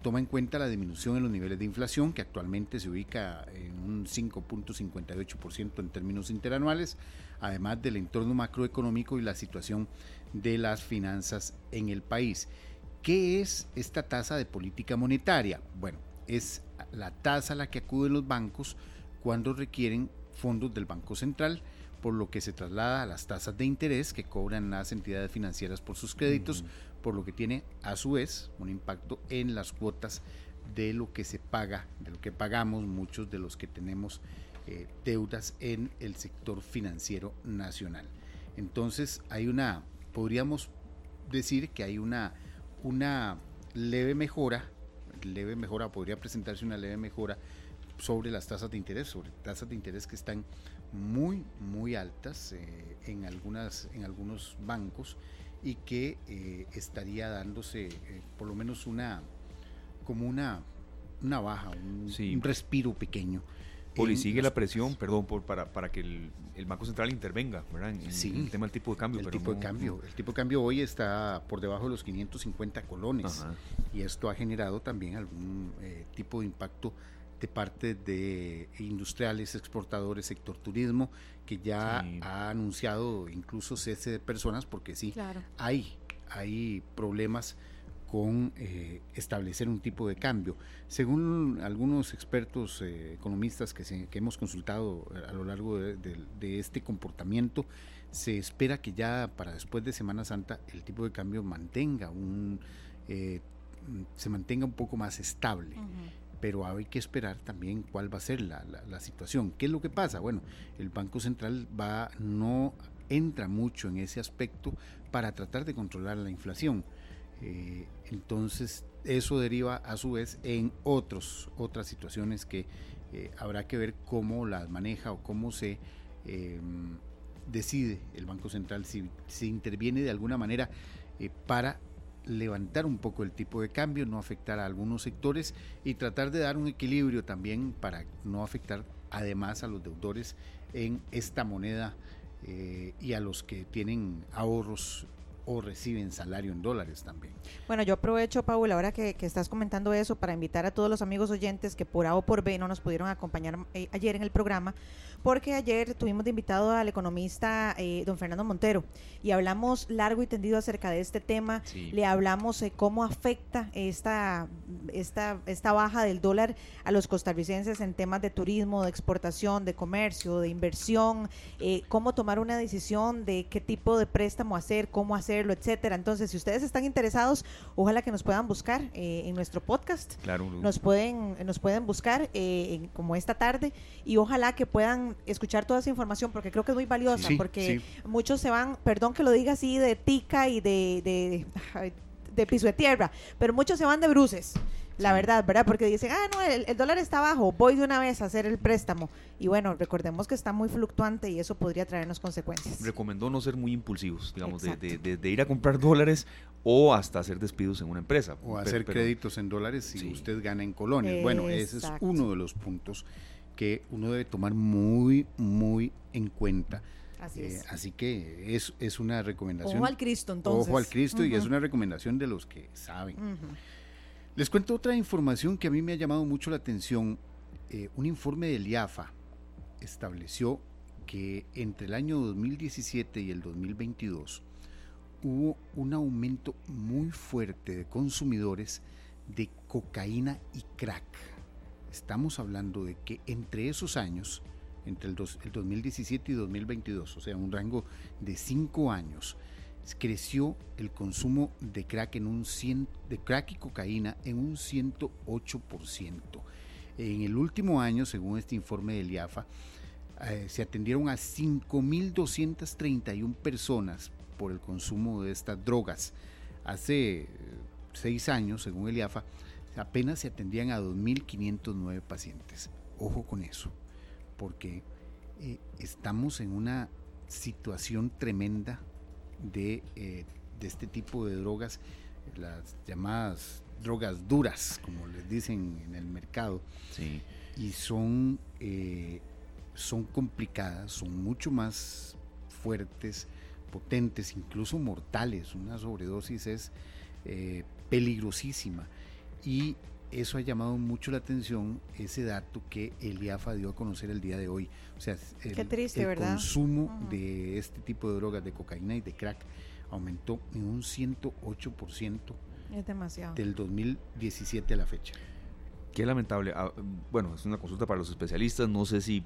toma en cuenta la disminución en los niveles de inflación, que actualmente se ubica en un 5.58% en términos interanuales, además del entorno macroeconómico y la situación de las finanzas en el país. ¿Qué es esta tasa de política monetaria? Bueno, es la tasa a la que acuden los bancos cuando requieren fondos del Banco Central por lo que se traslada a las tasas de interés que cobran las entidades financieras por sus créditos, por lo que tiene a su vez un impacto en las cuotas de lo que se paga, de lo que pagamos muchos de los que tenemos eh, deudas en el sector financiero nacional. Entonces hay una, podríamos decir que hay una, una leve mejora, leve mejora, podría presentarse una leve mejora sobre las tasas de interés, sobre tasas de interés que están muy, muy altas eh, en, algunas, en algunos bancos y que eh, estaría dándose eh, por lo menos una, como una, una baja, un, respiro pequeño. Poli, sigue la presión, perdón, por, para, para que el, Banco Central intervenga, ¿verdad? En, el tema del tipo de cambio. El tipo de cambio. El tipo de cambio hoy está por debajo de los 550 colones y esto ha generado también algún tipo de impacto de parte de industriales, exportadores, sector turismo, que ya ha anunciado incluso cese de personas, porque sí, hay, hay problemas con eh, establecer un tipo de cambio. Según algunos expertos eh, economistas que, que, hemos consultado a lo largo de, este comportamiento, se espera que ya para después de Semana Santa el tipo de cambio mantenga un eh, se mantenga un poco más estable pero hay que esperar también cuál va a ser la, la, situación. ¿Qué es lo que pasa? Bueno, el Banco Central va, no entra mucho en ese aspecto para tratar de controlar la inflación. Eh, entonces, eso deriva a su vez en otros, otras situaciones que eh, habrá que ver cómo las maneja o cómo se em, decide el Banco Central, si, si interviene de alguna manera eh, para levantar un poco el tipo de cambio, no afectar a algunos sectores y tratar de dar un equilibrio también para no afectar además a los deudores en esta moneda eh, y a los que tienen ahorros o reciben salario en dólares también. Bueno, yo aprovecho, Paul, ahora que, estás comentando eso, para invitar a todos los amigos oyentes que por A o por B no nos pudieron acompañar eh, ayer en el programa, porque ayer tuvimos de invitado al economista eh, don Fernando Montero y hablamos largo y tendido acerca de este tema. Le hablamos de cómo afecta esta, esta, esta baja del dólar a los costarricenses en temas de turismo, de exportación, de comercio, de inversión, eh, cómo tomar una decisión de qué tipo de préstamo hacer, cómo hacer etcétera. Entonces, si ustedes están interesados, ojalá que nos puedan buscar eh, en nuestro podcast. Claro. Nos pueden, nos pueden buscar eh, como esta tarde y ojalá que puedan escuchar toda esa información porque creo que es muy valiosa, porque muchos se van, perdón que lo diga así, de tica y de, de, de piso de tierra, pero muchos se van de bruces la verdad, ¿verdad? Porque dicen, ah, no, el, dólar está bajo, voy de una vez a hacer el préstamo. Y bueno, recordemos que está muy fluctuante y eso podría traernos consecuencias. Recomendó no ser muy impulsivos, digamos, de, ir a comprar dólares o hasta hacer despidos en una empresa. O hacer créditos en dólares si usted gana en colonias. Bueno, ese es uno de los puntos que uno debe tomar muy, muy en cuenta. Así, eh, así que es, es una recomendación. Ojo al Cristo, entonces. Ojo al Cristo y es una recomendación de los que saben. Les cuento otra información que a mí me ha llamado mucho la atención. Eh, un informe del IAFA estableció que entre el año 2017 y el 2022 hubo un aumento muy fuerte de consumidores de cocaína y crack. Estamos hablando de que entre esos años, entre el, el 2017 y 2022, o sea, un rango de cinco años, creció el consumo de crack, en un de crack y cocaína en un 108%. En el último año, según este informe del IAFA, eh, se atendieron a 5.231 personas por el consumo de estas drogas. Hace eh, seis años, según el IAFA, apenas se atendían a 2.509 pacientes. Ojo con eso, porque eh, estamos en una situación tremenda de, eh, de este tipo de drogas, las llamadas drogas duras, como les dicen en el mercado. Y son, eh, son complicadas, son mucho más fuertes, potentes, incluso mortales. Una sobredosis es eh, peligrosísima. Y eso ha llamado mucho la atención, ese dato que el IAFA dio a conocer el día de hoy. O sea, el, consumo de este tipo de drogas, de cocaína y de crack, aumentó en un 108%. Es demasiado. Del 2017 a la fecha. Qué lamentable. Ah, bueno, es una consulta para los especialistas. No sé si.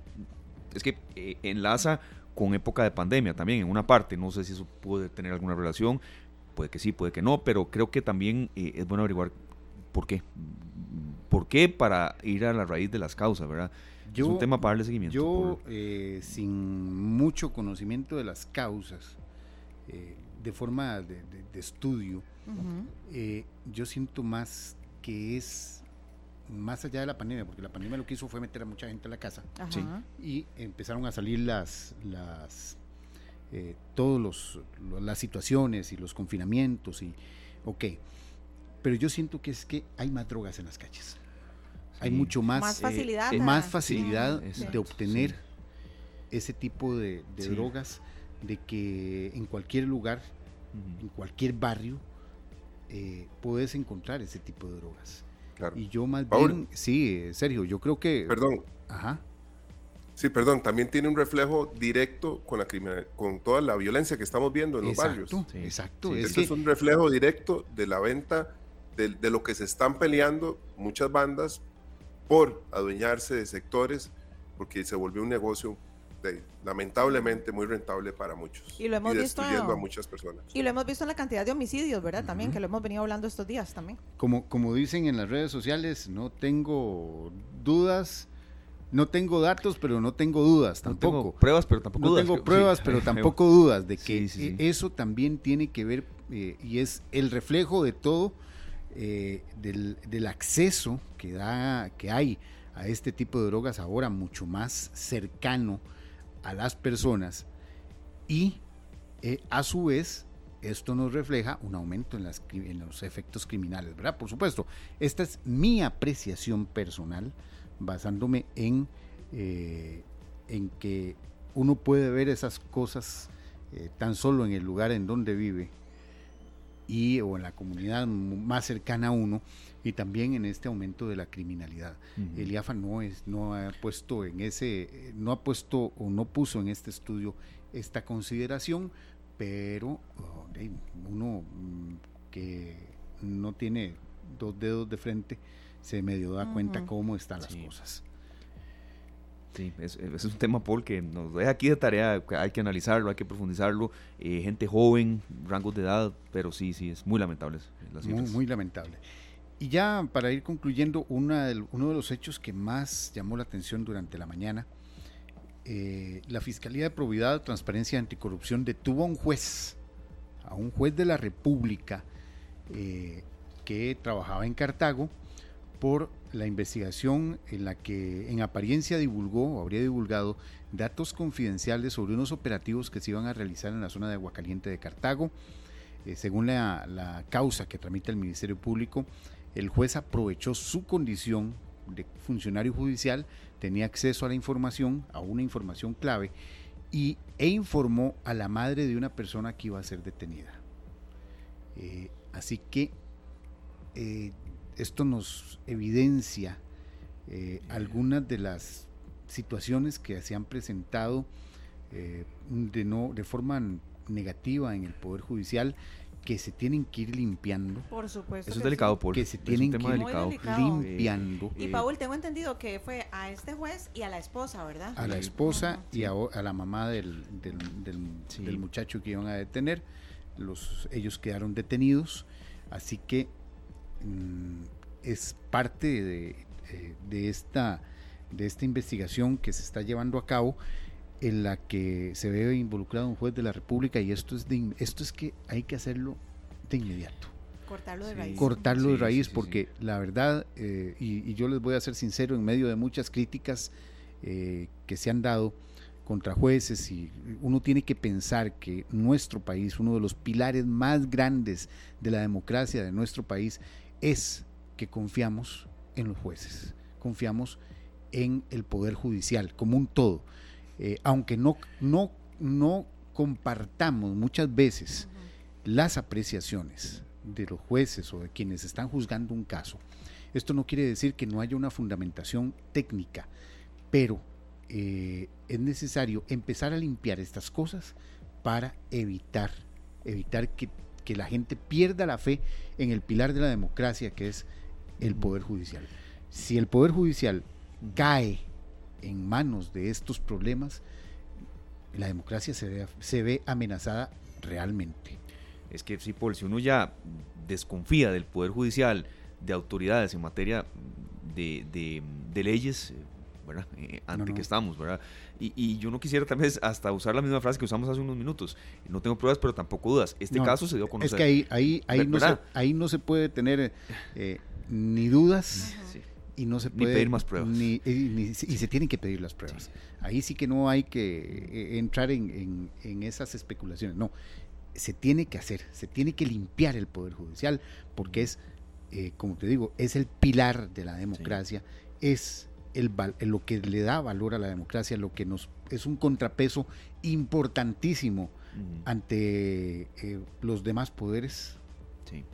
Es que eh, enlaza con época de pandemia también, en una parte. No sé si eso puede tener alguna relación. Puede que sí, puede que no. Pero creo que también eh, es bueno averiguar por qué. ¿Por qué? Para ir a la raíz de las causas, ¿verdad? es un tema para darle seguimiento. Yo, eh, sin mucho conocimiento de las causas, eh, de forma de, estudio, eh, yo siento más que es más allá de la pandemia, porque la pandemia lo que hizo fue meter a mucha gente a la casa y empezaron a salir las, las todos los, las situaciones y los confinamientos y ok, pero yo siento que es que hay más drogas en las calles hay mucho más, más facilidad, eh, más facilidad de obtener ese tipo de, drogas, de que en cualquier lugar, en cualquier barrio, eh, puedes encontrar ese tipo de drogas. Y yo más bien, sí, Sergio, yo creo que... Perdón. Ajá. Sí, perdón, también tiene un reflejo directo con la con toda la violencia que estamos viendo en los barrios. Exacto. Es, es un reflejo directo de la venta de, de, lo que se están peleando muchas bandas por adueñarse de sectores porque se volvió un negocio lamentablemente muy rentable para muchos y lo hemos visto a muchas personas. y lo hemos visto en la cantidad de homicidios verdad también que lo hemos venido hablando estos días también. Como como dicen en las redes sociales no tengo dudas no tengo datos pero no tengo dudas tampoco no tengo pruebas pero tampoco no tengo pruebas pero tampoco dudas de que eso también tiene que ver eh, y es el reflejo de todo eh, del, acceso que, da, que hay a este tipo de drogas ahora mucho más cercano a las personas y eh, a su vez esto nos refleja un aumento en, los efectos criminales, ¿verdad? Por supuesto, esta es mi apreciación personal basándome en, eh, en que uno puede ver esas cosas tan solo en el lugar en donde vive y o en la comunidad más cercana a uno y también en este aumento de la criminalidad. El IAFA no es no ha puesto en ese no ha puesto o no puso en este estudio esta consideración, pero uno mm, que no tiene dos dedos de frente se medio da cuenta cómo están las cosas. Sí, es, es, un tema, Paul, que nos deja aquí de tarea, hay que analizarlo, hay que profundizarlo. Eh, gente joven, rangos de edad, pero sí, sí, es muy lamentable. muy, muy, lamentable. Y ya para ir concluyendo, una uno de los hechos que más llamó la atención durante la mañana, eh, la Fiscalía de Probidad, Transparencia y Anticorrupción detuvo a un juez, a un juez de la República eh, que trabajaba en Cartago, por la investigación en la que en apariencia divulgó o habría divulgado datos confidenciales sobre unos operativos que se iban a realizar en la zona de Aguacaliente de Cartago. Eh, según la, causa que tramita el Ministerio Público, el juez aprovechó su condición de funcionario judicial, tenía acceso a la información, a una información clave, y, e informó a la madre de una persona que iba a ser detenida. Eh, así que eh, esto nos evidencia eh, algunas de las situaciones que se han presentado eh, de, no, de forma negativa en el Poder Judicial que se tienen que ir limpiando. Por supuesto. Eso es delicado, Que se tienen que ir limpiando. Y Paul, tengo entendido que fue a este juez y a la esposa, ¿verdad? A la esposa y a, la mamá del, del, muchacho que iban a detener. Los, ellos quedaron detenidos. Así que es parte eh, de, esta, de esta investigación que se está llevando a cabo en la que se ve involucrado un juez de la República y esto es, de, esto es que hay que hacerlo de inmediato. Cortarlo de raíz. Cortarlo de raíz porque la verdad, eh, y, yo les voy a ser sincero, en medio de muchas críticas eh, que se han dado contra jueces, y uno tiene que pensar que nuestro país, uno de los pilares más grandes de la democracia de nuestro país, es que confiamos en los jueces, confiamos en el Poder Judicial como un todo. Eh, aunque no, no, no compartamos muchas veces las apreciaciones de los jueces o de quienes están juzgando un caso, esto no quiere decir que no haya una fundamentación técnica, pero eh, es necesario empezar a limpiar estas cosas para evitar, evitar que que la gente pierda la fe en el pilar de la democracia que es el Poder Judicial. Si el Poder Judicial cae en manos de estos problemas, la democracia se ve, se ve amenazada realmente. Es que sí, Paul, si uno ya desconfía del Poder Judicial, de autoridades en materia de, de leyes, eh, ante que estamos, ¿verdad? Y, yo no quisiera tal vez hasta usar la misma frase que usamos hace unos minutos. No tengo pruebas, pero tampoco dudas. Este caso se dio a conocer. Es que ahí, ahí, ahí, no, se, ahí no se puede tener eh, ni dudas. Y no se puede. Ni pedir más pruebas. Ni, y se tienen que pedir las pruebas. Ahí sí que no hay que eh, entrar en, en, esas especulaciones. No, se tiene que hacer, se tiene que limpiar el Poder Judicial, porque es, como te digo, es el pilar de la democracia, es el, lo que le da valor a la democracia, lo que nos es un contrapeso importantísimo ante eh, los demás poderes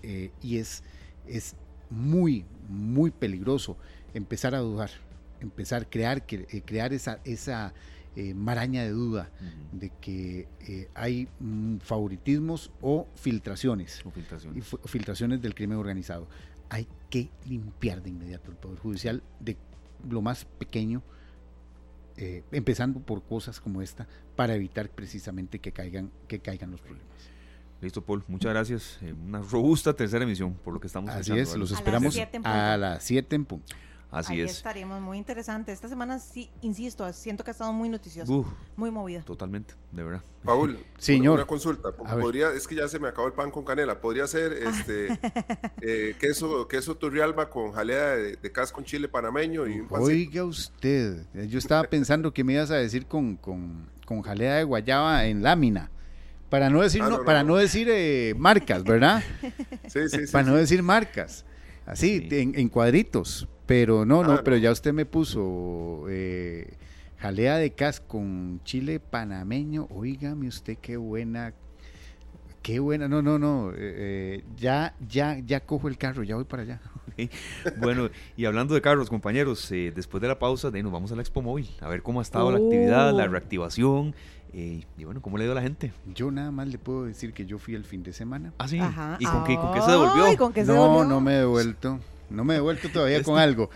eh, y es, es muy, muy peligroso empezar a dudar, empezar a crear, eh, crear esa, esa maraña de duda de que hay mm, favoritismos o filtraciones, o filtraciones. Y filtraciones del crimen organizado. Hay que limpiar de inmediato el Poder Judicial de lo más pequeño, eh, empezando por cosas como esta, para evitar precisamente que caigan, que caigan los problemas. Listo, Paul. Muchas gracias. Eh, una robusta tercera emisión por lo que estamos Así es, los esperamos a las 7 en punto. Así Ahí es. estaríamos muy interesante. Esta semana sí, insisto, siento que ha estado muy noticioso, muy movida. Totalmente, de verdad. Paul, Señor. una consulta. Podría, es que ya se me acabó el pan con canela. ¿Podría ser este eh, queso, queso turrialba con jalea de, de cas con chile panameño? Y Oiga usted, yo estaba pensando que me ibas a decir con, con, con jalea de guayaba en lámina. Para no decir, ah, para no, decir eh, marcas, ¿verdad? Sí, sí, sí. Para no decir marcas. Así, en, en, cuadritos. Pero no, no, ah, pero ya usted me puso eh, jalea de cas con chile panameño. Oígame usted qué buena, Qué buena, no, no, no. Eh, eh, ya, ya, ya cojo el carro, ya voy para allá. Bueno, y hablando de carros, compañeros, eh, después de la pausa, de, nos vamos a la Expo Móvil, a ver cómo ha estado la actividad, la oh. Reactivación. y bueno, ¿cómo le dio a la gente? Yo nada más le puedo decir que yo fui el fin de semana. Ah, sí. ¿Y con, qué, con qué se devolvió? ¿con qué se no, no me he devuelto. No me he devuelto todavía con algo.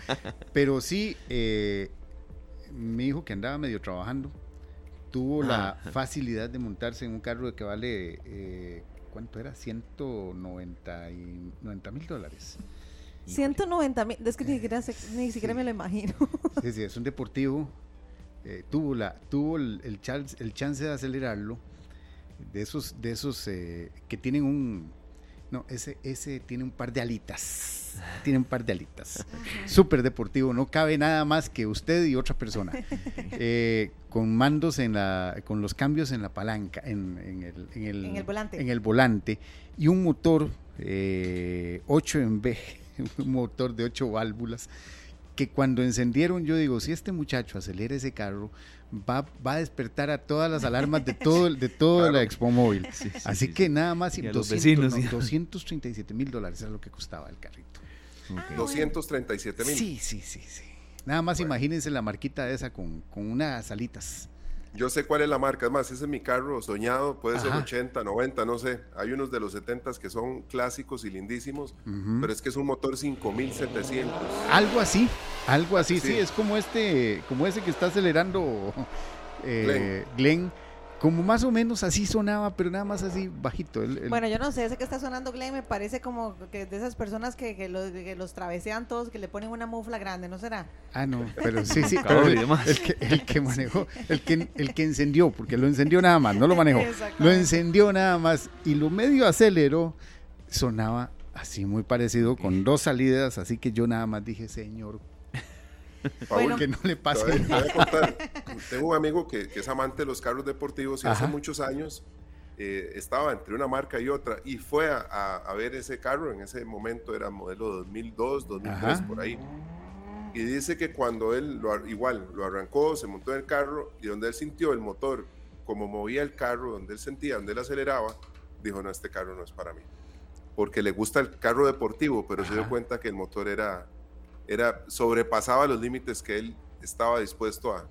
Pero sí, mi hijo que andaba medio trabajando, tuvo la facilidad de montarse en un carro que vale, eh, ¿cuánto era? 190 mil dólares. 190 mil, es que ni siquiera, ni siquiera me lo imagino. Sí, sí, es un deportivo. Eh, tuvo la, tuvo el, el, chance, el chance de acelerarlo. De esos, de esos eh, que tienen un, no, ese, ese tiene un par de alitas. Tiene un par de alitas. Súper deportivo. No cabe nada más que usted y otra persona. Eh, con mandos en la, con los cambios en la palanca, en, el, en, el, en el, volante. En el volante. Y un motor eh, 8 en B, un motor de 8 válvulas. Que cuando encendieron, yo digo, si este muchacho acelera ese carro, va, va a despertar a todas las alarmas de todo, de todo la Expo Móvil. Así que nada más y 237 mil dólares era lo que costaba el carrito. 237 mil. Sí, sí, sí, sí. Nada más imagínense la marquita esa con, con unas alitas. Yo sé cuál es la marca, es más, ese es mi carro soñado, puede ser 80, 90, no sé. Hay unos de los 70 que son clásicos y lindísimos, pero es que es un motor 5700. Algo así, algo así, sí, es. como este, como ese que está acelerando eh, Glenn como más o menos así sonaba, pero nada más así bajito. Bueno, yo no sé, ese que está sonando Glenn me parece como que de esas personas que, que, los, que, los, travesean todos, que le ponen una mufla grande, ¿no será? Ah, no, pero sí, sí, pero el, que, el, que, manejó, el que, el que encendió, porque lo encendió nada más, no lo manejó, lo encendió nada más y lo medio aceleró, sonaba así muy parecido, con dos salidas, así que yo nada más dije, señor, Paul, que no le pase. Tengo un amigo que, es amante de los carros deportivos y hace muchos años eh, estaba entre una marca y otra y fue a, ver ese carro. En ese momento era modelo 2002, 2003, por ahí. Y dice que cuando él lo, igual lo arrancó, se montó en el carro y donde él sintió el motor, como movía el carro, donde él sentía, donde él aceleraba, dijo: No, este carro no es para mí. Porque le gusta el carro deportivo, pero se dio cuenta que el motor era era, sobrepasaba los límites que él estaba dispuesto a,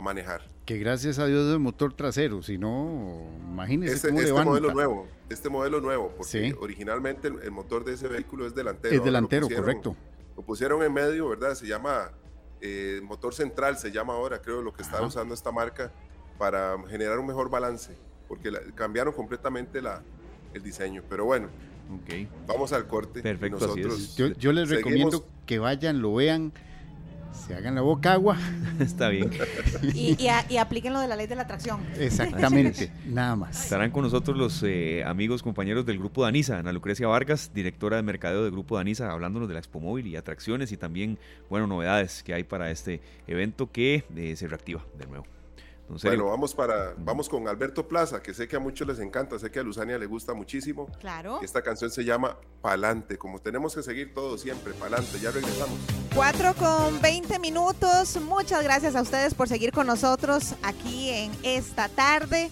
manejar. Que gracias a Dios es motor trasero, si no, imagínese este, este modelo nuevo, este modelo nuevo, porque originalmente el, motor de ese vehículo es delantero. Es delantero, correcto. Lo pusieron en medio, ¿verdad? Se llama eh, motor central, se llama ahora, creo, lo que está usando esta marca para generar un mejor balance, porque cambiaron completamente la, el diseño. Pero bueno, Okay. Vamos al corte. Perfecto. Nosotros yo, les recomiendo que vayan, lo vean, se hagan la boca agua. Está bien. y, y, apliquen lo de la ley de la atracción. Exactamente, nada más. Estarán con nosotros los eh, amigos, compañeros del Grupo Danisa, Ana Lucrecia Vargas, directora de mercadeo del Grupo Danisa, hablándonos de la Expo Móvil y atracciones y también, bueno, novedades que hay para este evento que eh, se reactiva de nuevo. Bueno, vamos para, vamos con Alberto Plaza, que sé que a muchos les encanta, sé que a Luzania le gusta muchísimo. Claro. Esta canción se llama Palante, como tenemos que seguir todo siempre, Palante, ya regresamos. 4 con 20 minutos, muchas gracias a ustedes por seguir con nosotros aquí en esta tarde.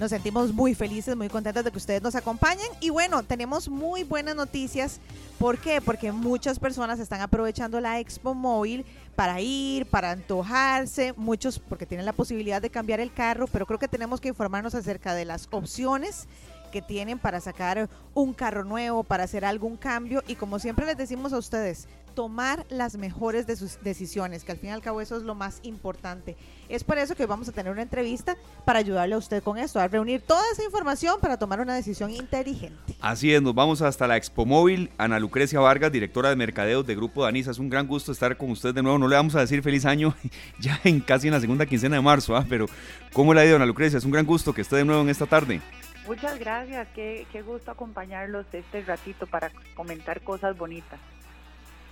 Nos sentimos muy felices, muy contentos de que ustedes nos acompañen. Y bueno, tenemos muy buenas noticias. ¿Por qué? Porque muchas personas están aprovechando la Expo Móvil para ir, para antojarse, muchos porque tienen la posibilidad de cambiar el carro, pero creo que tenemos que informarnos acerca de las opciones que tienen para sacar un carro nuevo, para hacer algún cambio y como siempre les decimos a ustedes, tomar las mejores de sus decisiones, que al fin y al cabo eso es lo más importante. Es por eso que vamos a tener una entrevista para ayudarle a usted con esto, a reunir toda esa información para tomar una decisión inteligente. Así es, nos vamos hasta la Expo Móvil. Ana Lucrecia Vargas, directora de mercadeos de Grupo Danisa, es un gran gusto estar con usted de nuevo. No le vamos a decir feliz año ya en casi en la segunda quincena de marzo, ¿ah? pero ¿cómo le ha ido, Ana Lucrecia? Es un gran gusto que esté de nuevo en esta tarde. Muchas gracias, qué, qué gusto acompañarlos este ratito para comentar cosas bonitas.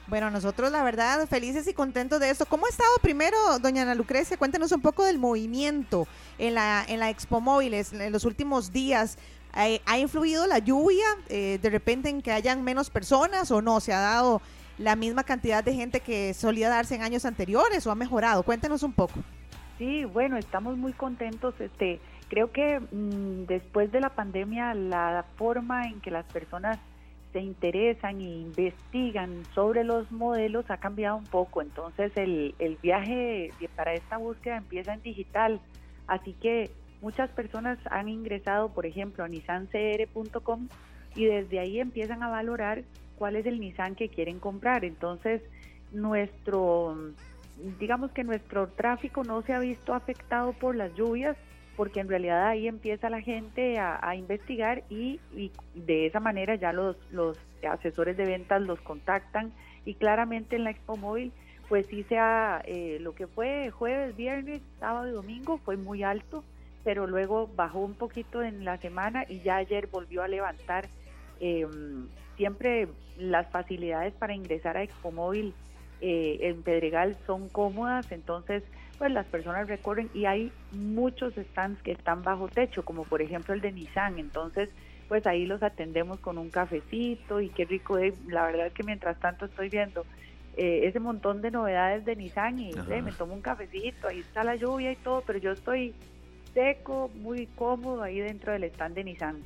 Bueno, nosotros la verdad felices y contentos de esto. ¿Cómo ha estado primero, doña Ana Lucrecia? Cuéntenos un poco del movimiento en la, en la Expo Móviles en los últimos días. ¿Ha influido la lluvia eh, de repente en que hayan menos personas o no? ¿Se ha dado la misma cantidad de gente que solía darse en años anteriores o ha mejorado? Cuéntenos un poco. Sí, bueno, estamos muy contentos. Este, Creo que mm, después de la pandemia la forma en que las personas interesan e investigan sobre los modelos ha cambiado un poco. Entonces el, el viaje para esta búsqueda empieza en digital. Así que muchas personas han ingresado, por ejemplo, a nissancr.com y desde ahí empiezan a valorar cuál es el Nissan que quieren comprar. Entonces, nuestro, digamos que nuestro tráfico no se ha visto afectado por las lluvias, porque en realidad ahí empieza la gente a, investigar y, de esa manera ya los, los asesores de ventas los contactan y claramente en la Expo Móvil pues sí sea eh, lo que fue jueves, viernes, sábado y domingo fue muy alto, pero luego bajó un poquito en la semana y ya ayer volvió a levantar. Em, siempre las facilidades para ingresar a Expo Móvil eh, en Pedregal son cómodas, entonces pues las personas recorren y hay muchos stands que están bajo techo, como por ejemplo el de Nissan, entonces pues ahí los atendemos con un cafecito y qué rico es, la verdad es que mientras tanto estoy viendo eh, ese montón de novedades de Nissan y me tomo un cafecito, ahí está la lluvia y todo, pero yo estoy seco, muy cómodo ahí dentro del stand de Nissan.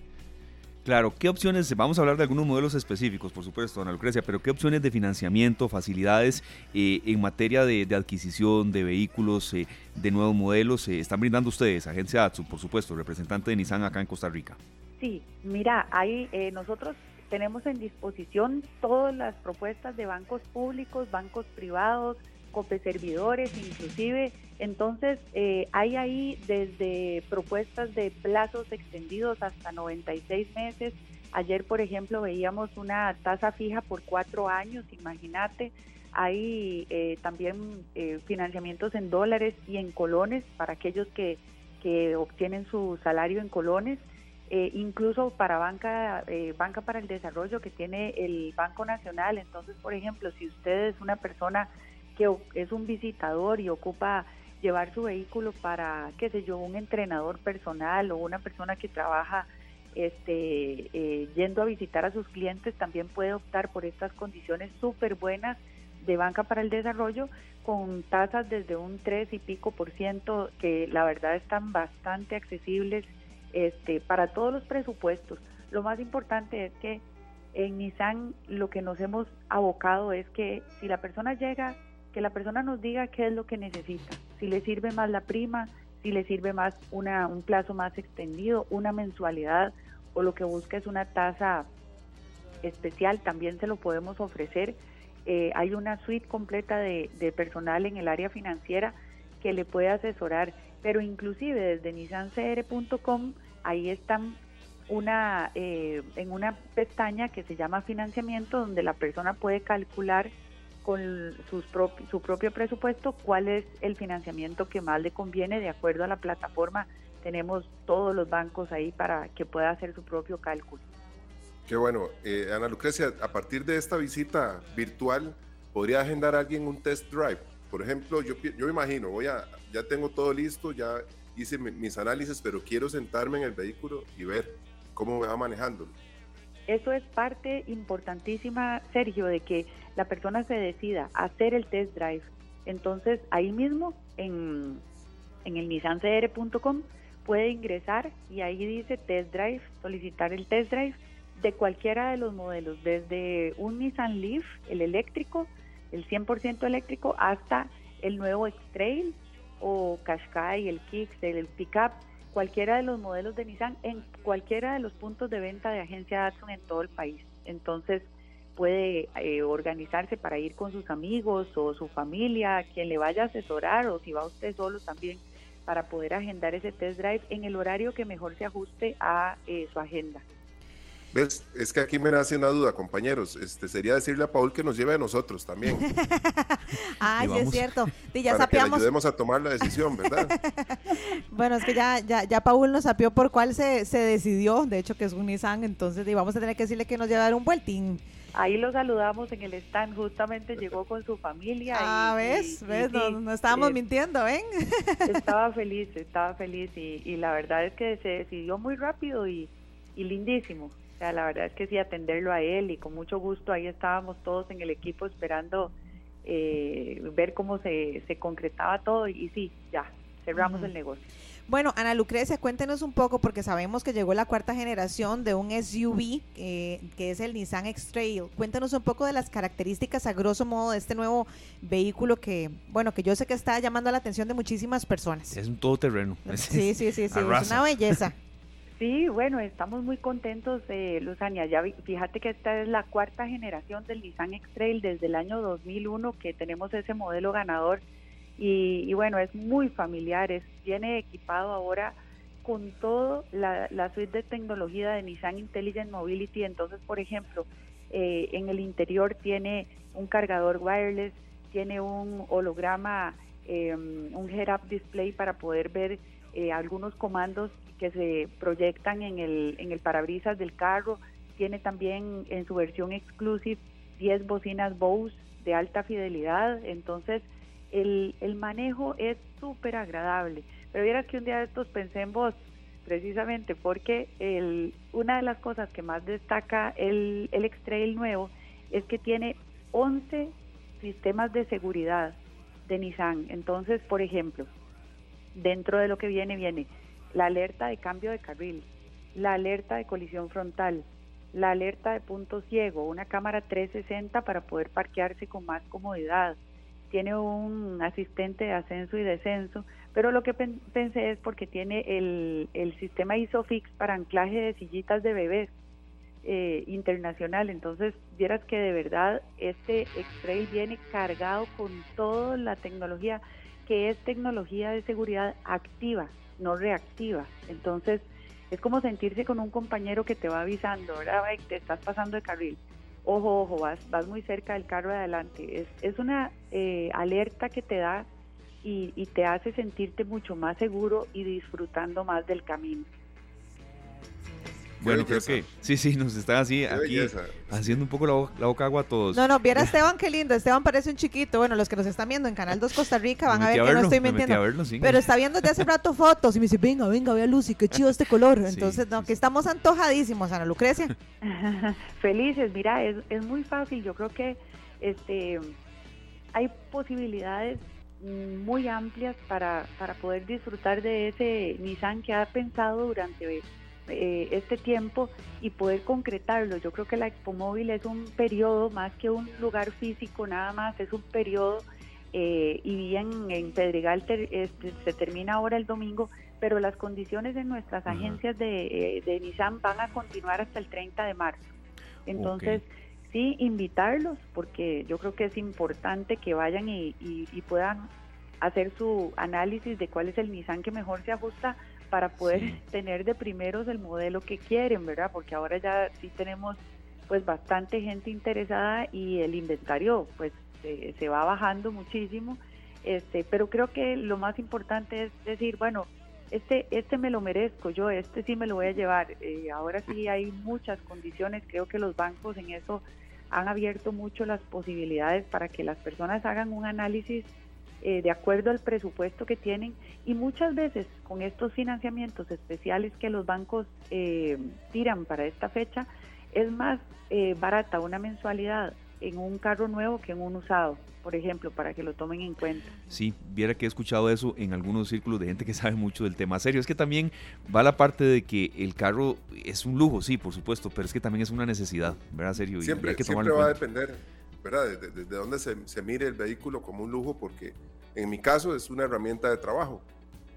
Claro, ¿qué opciones? Vamos a hablar de algunos modelos específicos, por supuesto, Ana Lucrecia, pero ¿qué opciones de financiamiento, facilidades eh, en materia de, adquisición de vehículos eh, de nuevos modelos eh, están brindando ustedes, Agencia ATSU, por supuesto, representante de Nissan acá en Costa Rica? Sí, mira, ahí nosotros tenemos en disposición todas las propuestas de bancos públicos, bancos privados, COPE servidores, inclusive. Entonces, eh, hay ahí desde propuestas de plazos extendidos hasta 96 meses. Ayer, por ejemplo, veíamos una tasa fija por cuatro años, imagínate. Hay eh, también eh, financiamientos en dólares y en colones para aquellos que, que obtienen su salario en colones. incluso para banca, banca para el desarrollo que tiene el Banco Nacional. Entonces, por ejemplo, si usted es una persona que es un visitador y ocupa llevar su vehículo para, qué sé yo, un entrenador personal o una persona que trabaja este, eh, yendo a visitar a sus clientes, también puede optar por estas condiciones súper buenas de banca para el desarrollo con tasas desde un 3 y pico por ciento que la verdad están bastante accesibles este, para todos los presupuestos. Lo más importante es que en Nissan lo que nos hemos abocado es que si la persona llega que la persona nos diga qué es lo que necesita, si le sirve más la prima, si le sirve más una, un plazo más extendido, una mensualidad o lo que busca es una tasa especial, también se lo podemos ofrecer. Eh, hay una suite completa de, personal en el área financiera que le puede asesorar, pero inclusive desde nissancr.com ahí están una eh, en una pestaña que se llama financiamiento donde la persona puede calcular con sus su propio presupuesto cuál es el financiamiento que más le conviene de acuerdo a la plataforma. Tenemos todos los bancos ahí para que pueda hacer su propio cálculo. Qué bueno. Eh, Ana Lucrecia, a partir de esta visita virtual, ¿podría agendar alguien un test drive? Por ejemplo, yo, yo imagino, voy a, ya tengo todo listo, ya hice mis análisis, pero quiero sentarme en el vehículo y ver cómo me va manejando. Eso es parte importantísima, Sergio, de que la persona se decida a hacer el test drive. Entonces, ahí mismo, en, en el nissancr.com, puede ingresar y ahí dice test drive, solicitar el test drive de cualquiera de los modelos, desde un Nissan Leaf, el eléctrico, el 100% eléctrico, hasta el nuevo X-Trail o Qashqai, el Kicks, el Pickup, cualquiera de los modelos de Nissan en cualquiera de los puntos de venta de agencia Datsun en todo el país. Entonces, puede eh, organizarse para ir con sus amigos o su familia, quien le vaya a asesorar o si va usted solo también para poder agendar ese test drive en el horario que mejor se ajuste a eh, su agenda. ¿Ves? Es que aquí me nace una duda, compañeros. Este sería decirle a Paul que nos lleve a nosotros también. Ay, sí es cierto. ya para que le ayudemos a tomar la decisión, ¿verdad? bueno, es que ya, ya, ya Paul nos sapió por cuál se, se decidió. De hecho, que es un Nissan. Entonces, vamos a tener que decirle que nos lleve a dar un vueltín. Ahí lo saludamos en el stand, justamente llegó con su familia. Ah, ¿ves? ¿Ves? no, estábamos eh, mintiendo, ¿ven? Estaba feliz, estaba feliz y, y, la verdad es que se decidió muy rápido y, y lindísimo. Sea, la verdad es que sí, atenderlo a él y con mucho gusto ahí estábamos todos en el equipo esperando eh, ver cómo se, se concretaba todo y, sí, ya, cerramos el negocio. Bueno, Ana Lucrecia, cuéntenos un poco, porque sabemos que llegó la cuarta generación de un SUV, eh, que es el Nissan X-Trail. Cuéntenos un poco de las características, a grosso modo, de este nuevo vehículo que, bueno, que yo sé que está llamando la atención de muchísimas personas. Es un todoterreno. Sí, sí, sí, sí, es una belleza. Sí, bueno, estamos muy contentos, eh, Luzania. Ya fíjate que esta es la cuarta generación del Nissan X-Trail desde el año 2001 que tenemos ese modelo ganador y, bueno, es muy familiar, es, viene equipado ahora con todo la, suite de tecnología de Nissan Intelligent Mobility. Entonces, por ejemplo, eh, en el interior tiene un cargador wireless, tiene un holograma, em, un head-up display para poder ver eh, algunos comandos que se proyectan en el, en el parabrisas del carro. Tiene también en su versión exclusive 10 bocinas Bose de alta fidelidad. Entonces, el, el manejo es súper agradable. Pero viera que un día de estos pensé en vos, precisamente porque el, una de las cosas que más destaca el, el X-Trail nuevo es que tiene 11 sistemas de seguridad de Nissan. Entonces, por ejemplo, dentro de lo que viene, viene la alerta de cambio de carril, la alerta de colisión frontal, la alerta de punto ciego, una cámara 360 para poder parquearse con más comodidad, tiene un asistente de ascenso y descenso, pero lo que pensé es porque tiene el, el sistema ISOFIX para anclaje de sillitas de bebés eh, internacional, entonces vieras que de verdad este X-Trail viene cargado con toda la tecnología que es tecnología de seguridad activa, no reactiva, entonces es como sentirse con un compañero que te va avisando, ¿verdad? Te estás pasando de carril ojo, ojo, vas, vas muy cerca del carro de adelante. Es, es una eh, alerta que te da y, y te hace sentirte mucho más seguro y disfrutando más del camino. Bueno, creo que sí, sí, nos está así aquí haciendo un poco la boca, agua a todos. No, no, viera Esteban qué lindo. Esteban parece un chiquito. Bueno, los que nos están viendo en Canal 2 Costa Rica van a ver que no estoy mintiendo. pero está viendo desde hace rato fotos y me dice, venga, venga, vea Lucy, qué chido este color. Entonces, no, que estamos antojadísimos, Ana Lucrecia. Felices, mira, es, es muy fácil. Yo creo que este hay posibilidades muy amplias para, para poder disfrutar de ese Nissan que ha pensado durante eh, este tiempo y poder concretarlo. Yo creo que la Expo Móvil es un periodo más que un lugar físico nada más, es un periodo eh, y bien en Pedregal este, se termina ahora el domingo, pero las condiciones de nuestras agencias de, eh, de, Nissan van a continuar hasta el 30 de marzo. Entonces, sí, invitarlos porque yo creo que es importante que vayan y, y puedan hacer su análisis de cuál es el Nissan que mejor se ajusta para poder tener de primeros el modelo que quieren, ¿verdad? Porque ahora ya sí tenemos pues bastante gente interesada y el inventario pues se va bajando muchísimo, este, pero creo que lo más importante es decir, bueno, este, este me lo merezco, yo este sí me lo voy a llevar. Eh, ahora sí hay muchas condiciones, creo que los bancos en eso han abierto mucho las posibilidades para que las personas hagan un análisis eh, de acuerdo al presupuesto que tienen y muchas veces con estos financiamientos especiales que los bancos eh, tiran para esta fecha, es más eh, barata una mensualidad en un carro nuevo que en un usado, por ejemplo, para que lo tomen en cuenta. Sí, viera que he escuchado eso en algunos círculos de gente que sabe mucho del tema serio. Es que también va la parte de que el carro es un lujo, sí, por supuesto, pero es que también es una necesidad, ¿verdad? Serio. Siempre, que siempre va a depender ¿verdad? De, de, dónde se, se, mire el vehículo como un lujo, porque en mi caso es una herramienta de trabajo,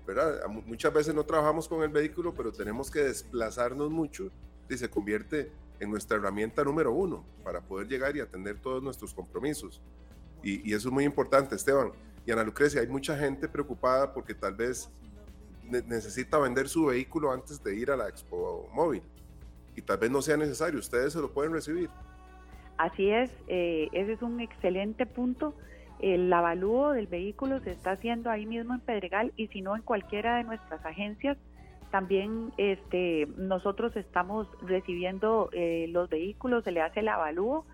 ¿verdad? Muchas veces no trabajamos con el vehículo, pero tenemos que desplazarnos mucho y se convierte en nuestra herramienta número uno para poder llegar y atender todos nuestros compromisos. Y, y eso es muy importante, Esteban. Y Ana Lucrecia, hay mucha gente preocupada porque tal vez necesita vender su vehículo antes de ir a la Expo Móvil. Y tal vez no sea necesario, ustedes se lo pueden recibir. Así es, eh, ese es un excelente punto. El avalúo del vehículo se está haciendo ahí mismo en Pedregal y si no en cualquiera de nuestras agencias. También este, nosotros estamos recibiendo eh, los vehículos, se le hace el avalúo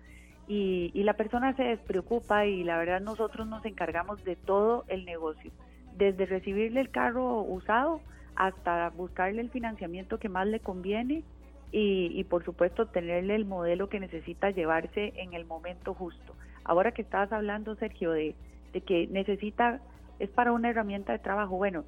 y, y la persona se despreocupa y la verdad nosotros nos encargamos de todo el negocio, desde recibirle el carro usado hasta buscarle el financiamiento que más le conviene y, por supuesto tenerle el modelo que necesita llevarse en el momento justo. Ahora que estabas hablando, Sergio, de, que necesita, es para una herramienta de trabajo, bueno,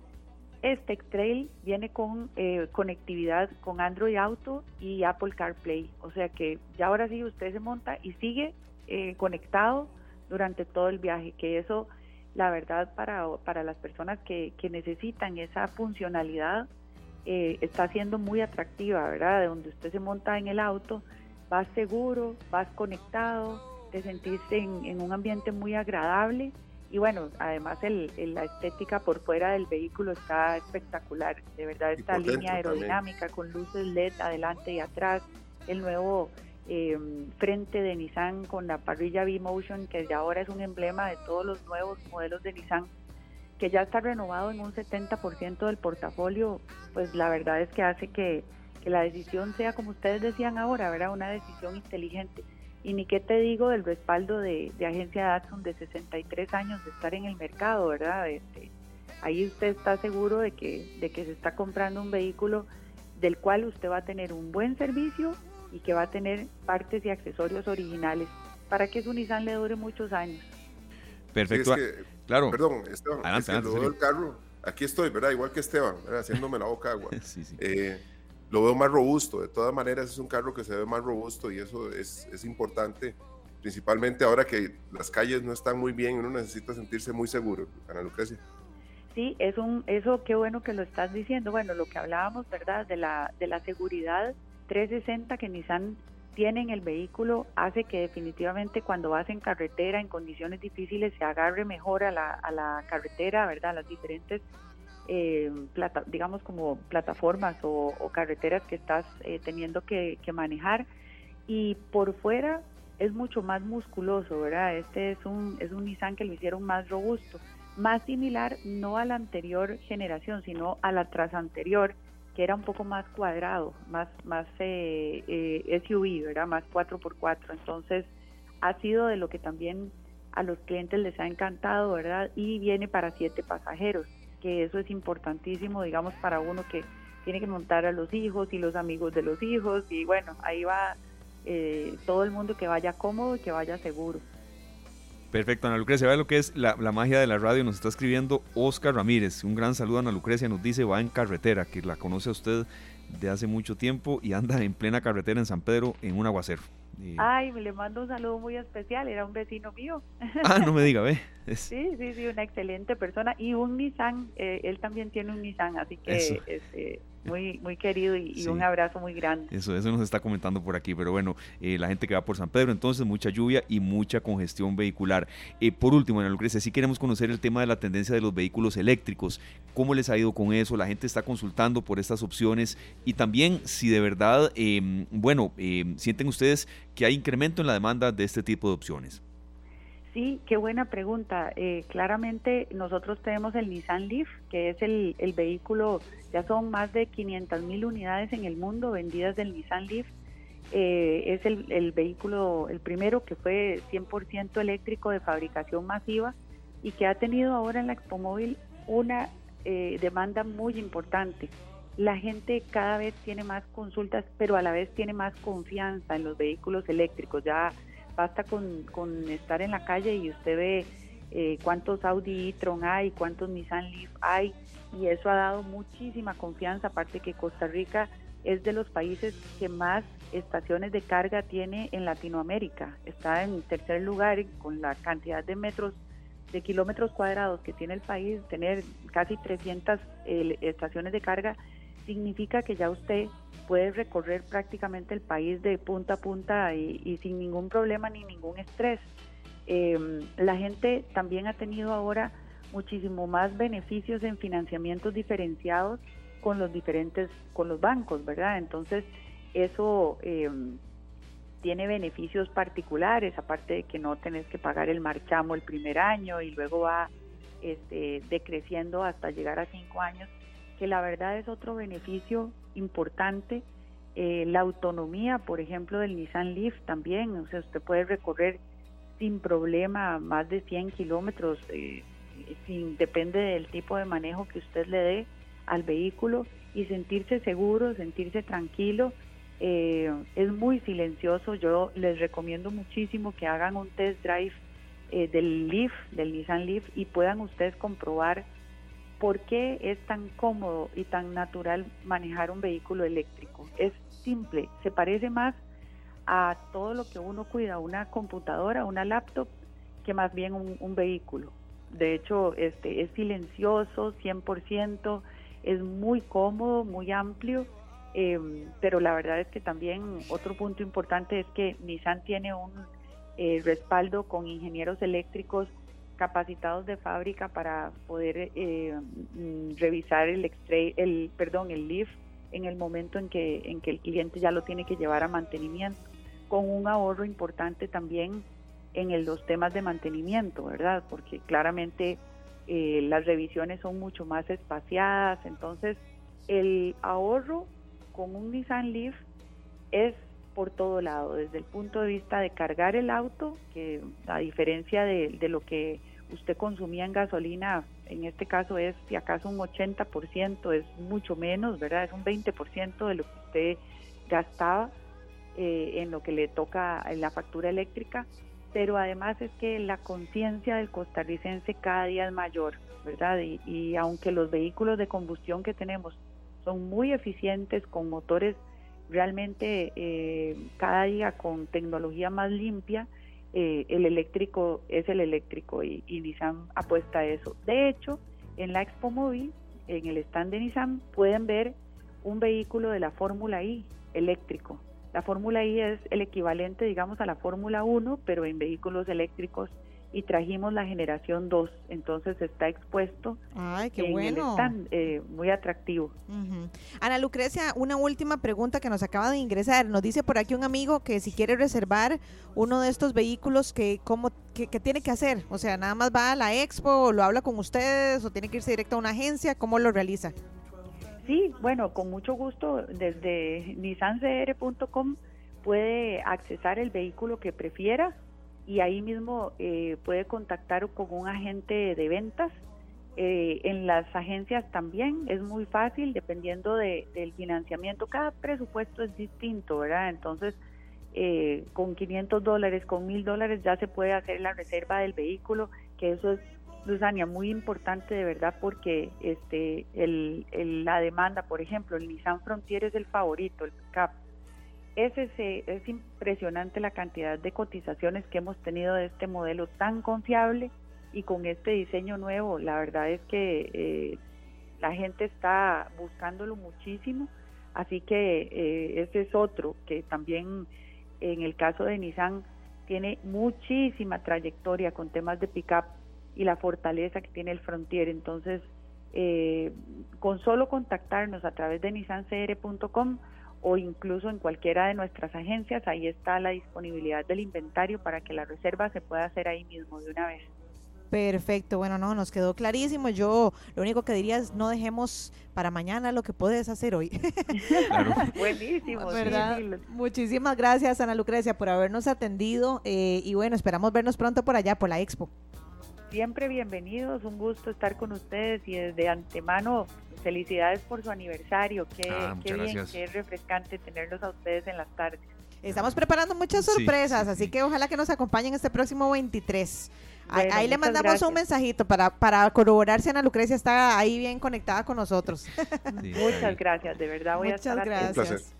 este Trail viene con eh, conectividad con Android Auto y Apple CarPlay. O sea que ya ahora sí usted se monta y sigue eh, conectado durante todo el viaje, que eso, la verdad, para, para las personas que, que necesitan esa funcionalidad, eh, está siendo muy atractiva, ¿verdad? De donde usted se monta en el auto, vas seguro, vas conectado, te sentiste en, en un ambiente muy agradable y bueno, además el, la estética por fuera del vehículo está espectacular. De verdad, esta línea aerodinámica con luces LED adelante y atrás, el nuevo eh, frente de Nissan con la parrilla V-Motion, que ya ahora es un emblema de todos los nuevos modelos de Nissan, que ya está renovado en un 70% del portafolio, pues la verdad es que hace que, que la decisión sea, como ustedes decían ahora, ¿verdad? una decisión inteligente y ni qué te digo del respaldo de, de Agencia Datsun de 63 años de estar en el mercado, ¿verdad? Este, ahí usted está seguro de que, de que se está comprando un vehículo del cual usted va a tener un buen servicio y que va a tener partes y accesorios originales para que su Nissan le dure muchos años. Perfecto. Claro. Perdón, Esteban, adelante, el carro, aquí estoy, ¿verdad? Igual que Esteban, haciéndome la boca agua. sí, sí. Eh, lo veo más robusto. De todas maneras, es un carro que se ve más robusto y eso es, es importante, principalmente ahora que las calles no están muy bien, uno necesita sentirse muy seguro. Ana Lucrecia. Sí, es un, eso qué bueno que lo estás diciendo. Bueno, lo que hablábamos, ¿verdad? De la, de la seguridad 360 que Nissan tiene en el vehículo hace que definitivamente cuando vas en carretera en condiciones difíciles se agarre mejor a la, a la carretera, ¿verdad? Las diferentes eh, plata, digamos como plataformas o, carreteras que estás eh, teniendo que, manejar y por fuera es mucho más musculoso, ¿verdad? Este es un, es un Nissan que lo hicieron más robusto, más similar no a la anterior generación, sino a la tras anterior, que era un poco más cuadrado, más, más eh, eh SUV, ¿verdad? Más 4x4. Entonces, ha sido de lo que también a los clientes les ha encantado, ¿verdad? Y viene para siete pasajeros que eso es importantísimo, digamos, para uno que tiene que montar a los hijos y los amigos de los hijos y bueno, ahí va eh, todo el mundo que vaya cómodo y que vaya seguro. Perfecto, Ana Lucrecia, vea lo que es la, magia de la radio, nos está escribiendo Oscar Ramírez, un gran saludo a Ana Lucrecia, nos dice va en carretera, que la conoce a usted de hace mucho tiempo y anda en plena carretera en San Pedro en un aguacero. Ay, le mando un saludo muy especial, era un vecino mío. Ah, no me diga, ve. Sí, sí, sí, una excelente persona y un Nissan, eh, él también tiene un Nissan, así que este, muy, muy querido y, un abrazo muy grande. Eso, eso nos está comentando por aquí, pero bueno, eh, la gente que va por San Pedro, entonces mucha lluvia y mucha congestión vehicular. Eh, por último, Ana Lucrecia, sí queremos conocer el tema de la tendencia de los vehículos eléctricos, cómo les ha ido con eso, la gente está consultando por estas opciones y también si de verdad, em, bueno, em, sienten ustedes que hay incremento en la demanda de este tipo de opciones. Sí, qué buena pregunta. Eh, claramente nosotros tenemos el Nissan Leaf, que es el, vehículo, ya son más de 500 mil unidades en el mundo vendidas del Nissan Leaf. Eh, es el, vehículo, el primero que fue 100% eléctrico de fabricación masiva y que ha tenido ahora en la Móvil una eh, demanda muy importante. La gente cada vez tiene más consultas, pero a la vez tiene más confianza en los vehículos eléctricos. Ya basta con, con estar en la calle y usted ve eh, cuántos Audi e-tron hay, cuántos Nissan Leaf hay, y eso ha dado muchísima confianza, aparte que Costa Rica es de los países que más estaciones de carga tiene en Latinoamérica. Está en tercer lugar con la cantidad de metros, de kilómetros cuadrados que tiene el país, tener casi 300 eh, estaciones de carga significa que ya usted puede recorrer prácticamente el país de punta a punta y, sin ningún problema ni ningún estrés. Em, la gente también ha tenido ahora muchísimo más beneficios en financiamientos diferenciados con los diferentes, con los bancos, ¿verdad? Entonces, eso em, tiene beneficios particulares, aparte de que no tenés que pagar el marchamo el primer año y luego va este, decreciendo hasta llegar a cinco años que la verdad es otro beneficio importante. Eh, la autonomía, por ejemplo, del Nissan Leaf también, o sea, usted puede recorrer sin problema más de 100 kilómetros, eh, sin, depende del tipo de manejo que usted le dé al vehículo y sentirse seguro, sentirse tranquilo. Eh, es muy silencioso, yo les recomiendo muchísimo que hagan un test drive del Leaf, del Nissan Leaf y puedan ustedes comprobar ¿por qué es tan cómodo y tan natural manejar un vehículo eléctrico? Es simple, se parece más a todo lo que uno cuida, una computadora, una laptop, que más bien un, vehículo. De hecho, este es silencioso, 100%, es muy cómodo, muy amplio, em, pero la verdad es que también otro punto importante es que Nissan tiene un eh, respaldo con ingenieros eléctricos capacitados de fábrica para poder eh, mm, revisar el, el perdón el lift en el momento en que en que el cliente ya lo tiene que llevar a mantenimiento con un ahorro importante también en los temas de mantenimiento, ¿verdad? Porque claramente eh, las revisiones son mucho más espaciadas, entonces el ahorro con un Nissan Leaf es por todo lado, desde el punto de vista de cargar el auto, que a diferencia de, lo que usted consumía en gasolina, en este caso es si acaso un 80%, es mucho menos, ¿verdad? Es un 20% de lo que usted gastaba eh, en lo que le toca en la factura eléctrica, pero además es que la conciencia del costarricense cada día es mayor, ¿verdad? Y, aunque los vehículos de combustión que tenemos son muy eficientes con motores realmente eh, cada día con tecnología más limpia, eh, el eléctrico es el eléctrico y, Nissan apuesta a eso. De hecho, en la Expo Móvil, en el stand de Nissan, pueden ver un vehículo de la Fórmula I eléctrico. La Fórmula I es el equivalente, digamos, a la Fórmula 1, pero en vehículos eléctricos y trajimos la generación 2, entonces está expuesto Ay, qué bueno. Eh, muy atractivo. Ana Lucrecia, una última pregunta que nos acaba de ingresar. Nos dice por aquí un amigo que si quiere reservar uno de estos vehículos, que cómo que, tiene que hacer? O sea, nada más va a la expo, o lo habla con ustedes, o tiene que irse directo a una agencia, ¿cómo lo realiza? Sí, bueno, con mucho gusto, desde nissancr.com puede accesar el vehículo que prefiera y ahí mismo eh, puede contactar con un agente de ventas. Eh, en las agencias también es muy fácil, dependiendo de, del financiamiento. Cada presupuesto es distinto, ¿verdad? Entonces, eh, con 500 dólares, con 1000 dólares ya se puede hacer la reserva del vehículo, que eso es Luzania, muy importante de verdad porque este el, la demanda, por ejemplo, el Nissan Frontier es el favorito, el CAP. Ese es impresionante la cantidad de cotizaciones que hemos tenido de este modelo tan confiable y con este diseño nuevo. La verdad es que eh, la gente está buscándolo muchísimo, así que eh, ese es otro que también en el caso de Nissan tiene muchísima trayectoria con temas de pickup y la fortaleza que tiene el Frontier. Entonces, eh, con solo contactarnos a través de nissancr.com o incluso en cualquiera de nuestras agencias, ahí está la disponibilidad del inventario para que la reserva se pueda hacer ahí mismo de una vez. Perfecto, bueno, no, nos quedó clarísimo. Yo lo único que diría es no dejemos para mañana lo que puedes hacer hoy. Buenísimo, ¿verdad? Muchísimas gracias, Ana Lucrecia, por habernos atendido eh, y bueno, esperamos vernos pronto por allá, por la expo siempre bienvenidos, un gusto estar con ustedes y desde antemano felicidades por su aniversario, qué, ah, bien, qué refrescante tenerlos a ustedes en las tardes. Estamos preparando muchas sorpresas, así que ojalá que nos acompañen este próximo 23. ahí, le mandamos un mensajito para, para corroborar si Ana Lucrecia está ahí bien conectada con nosotros. Muchas gracias, de verdad voy Muchas a estar gracias.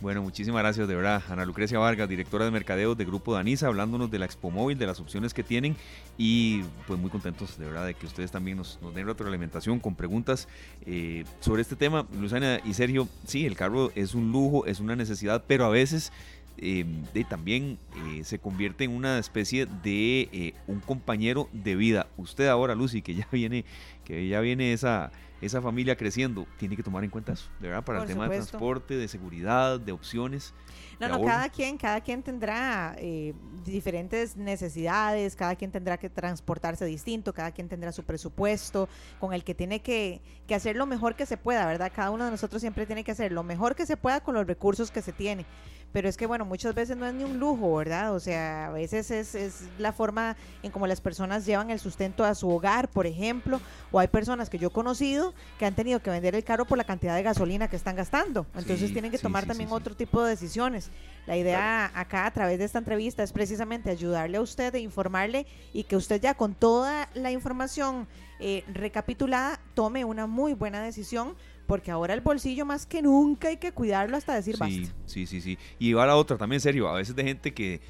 Bueno, muchísimas gracias de verdad. Ana Lucrecia Vargas, directora de mercadeo de Grupo Danisa, hablándonos de la Expo Móvil, de las opciones que tienen y pues muy contentos de verdad de que ustedes también nos, nos den retroalimentación con preguntas eh, sobre este tema. Luzana y Sergio, sí, el carro es un lujo, es una necesidad, pero a veces eh, también eh, se convierte en una especie de un compañero de vida. Usted ahora, Lucy, que ya viene, que ya viene esa esa familia creciendo, tiene que tomar en cuenta eso, ¿verdad? Para el tema de transporte, de seguridad, de opciones. No, no, cada quien, cada quien tendrá eh, diferentes necesidades, cada quien tendrá que transportarse distinto, cada quien tendrá su presupuesto con el que tiene que, que hacer lo mejor que se pueda, ¿verdad? Cada uno de nosotros siempre tiene que hacer lo mejor que se pueda con los recursos que se tiene pero es que bueno, muchas veces no es ni un lujo, ¿verdad? O sea, a veces es, es la forma en cómo las personas llevan el sustento a su hogar, por ejemplo, o hay personas que yo he conocido que han tenido que vender el carro por la cantidad de gasolina que están gastando, entonces tienen que tomar también otro tipo de decisiones. La idea acá a través de esta entrevista es precisamente ayudarle a usted e informarle y que usted ya con toda la información eh, recapitulada tome una muy buena decisión porque ahora el bolsillo más que nunca hay que cuidarlo hasta decir sí, basta. Sí, sí, sí. Y va la otra también, serio, a veces de gente que,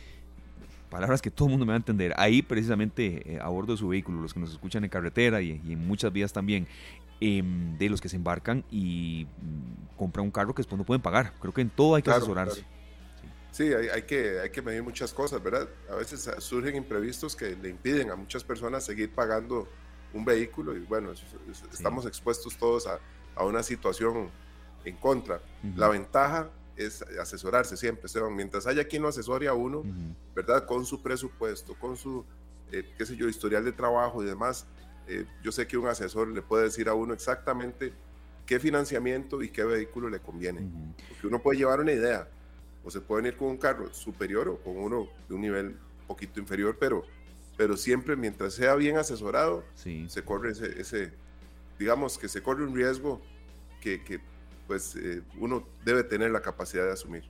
palabras que todo el mundo me va a entender, ahí precisamente eh, a bordo de su vehículo, los que nos escuchan en carretera y, en muchas vías también, em, de los que se embarcan y mm, compran un carro que después no pueden pagar. Creo que en todo hay que asesorarse. Sí, hay, que, hay que medir muchas cosas, ¿verdad? A veces surgen imprevistos que le impiden a muchas personas seguir pagando un vehículo y bueno, estamos expuestos todos a, a, una situación en contra. La ventaja es asesorarse siempre, Esteban. Mientras haya quien lo asesore a uno, ¿verdad? Con su presupuesto, con su, eh, qué sé yo, historial de trabajo y demás, eh, yo sé que un asesor le puede decir a uno exactamente qué financiamiento y qué vehículo le conviene. Porque uno puede llevar una idea, o se puede venir con un carro superior o con uno de un nivel poquito inferior, pero, pero siempre mientras sea bien asesorado, se corre ese, ese, digamos que se corre un riesgo que, que pues eh, uno debe tener la capacidad de asumir.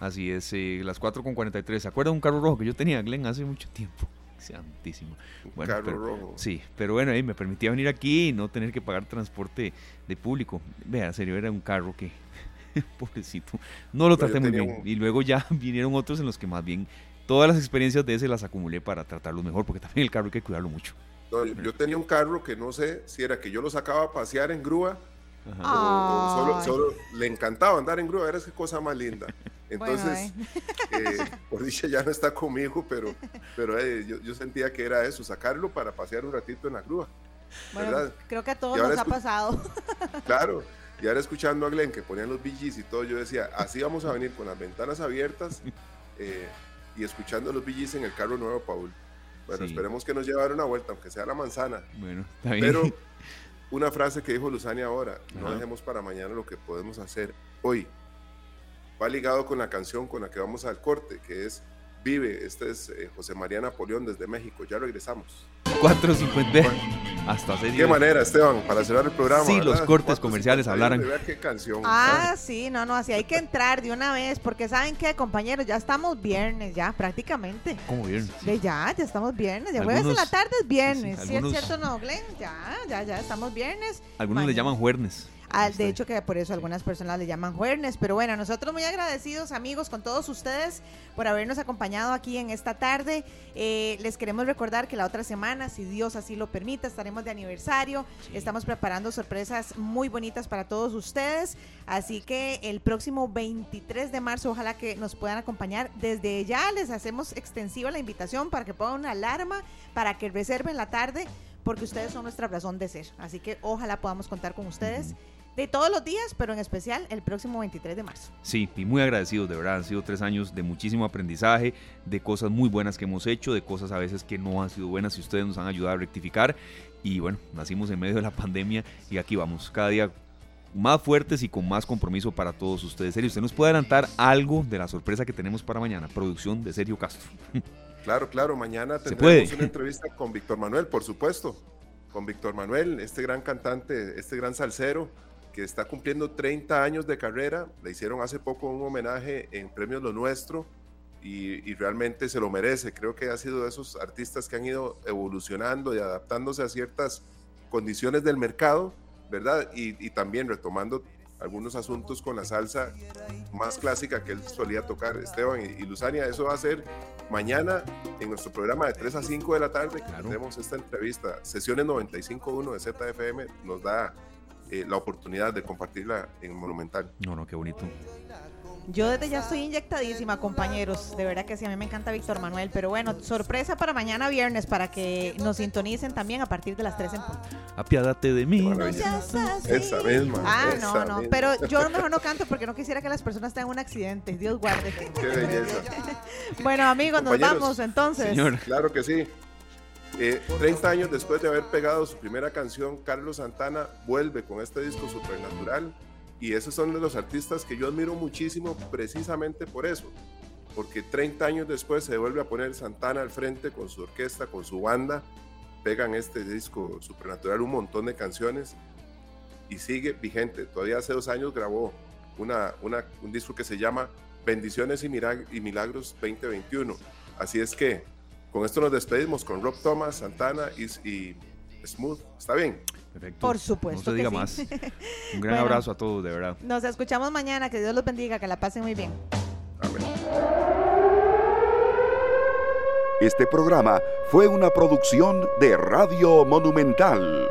Así es, eh, las 4.43. ¿Se acuerda de un carro rojo que yo tenía, Glenn, hace mucho tiempo? Santísimo. Un carro rojo. Sí, pero bueno, ahí me permitía venir aquí y no tener que pagar transporte de público. Vea, en serio, era un carro que pobrecito, no lo traté muy bien. Y luego ya vinieron otros en los que más bien todas las experiencias de ese las acumulé para tratarlo mejor, porque también el carro hay que cuidarlo mucho. Yo, tenía un carro que no sé si era que yo lo sacaba a pasear en grúa o, solo, le encantaba andar en grúa, era esa cosa más linda. Entonces, eh, por dicha ya no está conmigo, pero, pero eh, yo, sentía que era eso, sacarlo para pasear un ratito en la grúa. Bueno, creo que a todos nos ha pasado. Claro, y ahora escuchando a Glenn que ponían los BGs y todo, yo decía, así vamos a venir con las ventanas abiertas eh, y escuchando los BGs en el carro nuevo, Paul. Bueno, esperemos que nos lleve una vuelta, aunque sea la manzana. Bueno, está bien. Pero una frase que dijo Luzania ahora, no dejemos para mañana lo que podemos hacer hoy. Va ligado con la canción con la que vamos al corte, que es Vive. Este es eh, José María Napoleón desde México. Ya regresamos. 4.50. Hasta hace Qué manera, Esteban, para cerrar el programa. Sí, los cortes comerciales hablaran. qué canción. Ah, sí, no, no, así hay que entrar de una vez, porque ¿saben qué, compañeros? Ya estamos viernes, ya, prácticamente. ¿Cómo viernes? ya, ya estamos viernes. Ya jueves en la tarde es viernes. Sí, es cierto, no, Glenn? Ya, ya, ya, estamos viernes. Algunos le llaman jueves de hecho, que por eso algunas personas le llaman jueves. Pero bueno, nosotros muy agradecidos, amigos, con todos ustedes por habernos acompañado aquí en esta tarde. Eh, les queremos recordar que la otra semana, si Dios así lo permite, estaremos de aniversario. Estamos preparando sorpresas muy bonitas para todos ustedes. Así que el próximo 23 de marzo, ojalá que nos puedan acompañar. Desde ya les hacemos extensiva la invitación para que pongan una alarma, para que reserven la tarde porque ustedes son nuestra razón de ser. Así que ojalá podamos contar con ustedes de todos los días, pero en especial el próximo 23 de marzo. Sí, y muy agradecidos, de verdad, han sido tres años de muchísimo aprendizaje, de cosas muy buenas que hemos hecho, de cosas a veces que no han sido buenas y ustedes nos han ayudado a rectificar. Y bueno, nacimos en medio de la pandemia y aquí vamos, cada día más fuertes y con más compromiso para todos ustedes. Sergio, ¿usted nos puede adelantar algo de la sorpresa que tenemos para mañana? Producción de Sergio Castro. Claro, claro, mañana tendremos una entrevista con Víctor Manuel, por supuesto. Con Víctor Manuel, este gran cantante, este gran salsero, que está cumpliendo 30 años de carrera. Le hicieron hace poco un homenaje en Premios Lo Nuestro y, realmente se lo merece. Creo que ha sido de esos artistas que han ido evolucionando y adaptándose a ciertas condiciones del mercado, ¿verdad? Y, también retomando algunos asuntos con la salsa más clásica que él solía tocar, Esteban y, Luzania. Eso va a ser mañana en nuestro programa de 3 a 5 de la tarde que tenemos esta entrevista. Sesiones 95.1 de ZFM nos da eh, la oportunidad de compartirla en Monumental. No, no, qué bonito. Yo desde ya estoy inyectadísima, compañeros. De verdad que sí, a mí me encanta Víctor Manuel. Pero bueno, sorpresa para mañana viernes, para que nos sintonicen también a partir de las 3 en punto. Apiádate de mí. Esa misma. Ah, no, no. Pero yo mejor no canto porque no quisiera que las personas tengan un accidente. Dios guarde. Qué belleza. bueno, amigos, nos vamos entonces. Señor. Claro que sí. 30 eh, años después de haber pegado su primera canción, Carlos Santana vuelve con este disco Supernatural Y esos son los artistas que yo admiro muchísimo precisamente por eso. Porque 30 años después se vuelve a poner Santana al frente con su orquesta, con su banda. Pegan este disco Supernatural un montón de canciones y sigue vigente. Todavía hace dos años grabó una, un disco que se llama Bendiciones y, Milagros 2021. Así es que con esto nos despedimos con Rob Thomas, Santana y, y Smooth. ¿Está bien? Perfecto. Por supuesto. No se diga más. Un gran abrazo a todos, de verdad. Nos escuchamos mañana. Que Dios los bendiga. Que la pasen muy bien. Amén. Este programa fue una producción de Radio Monumental.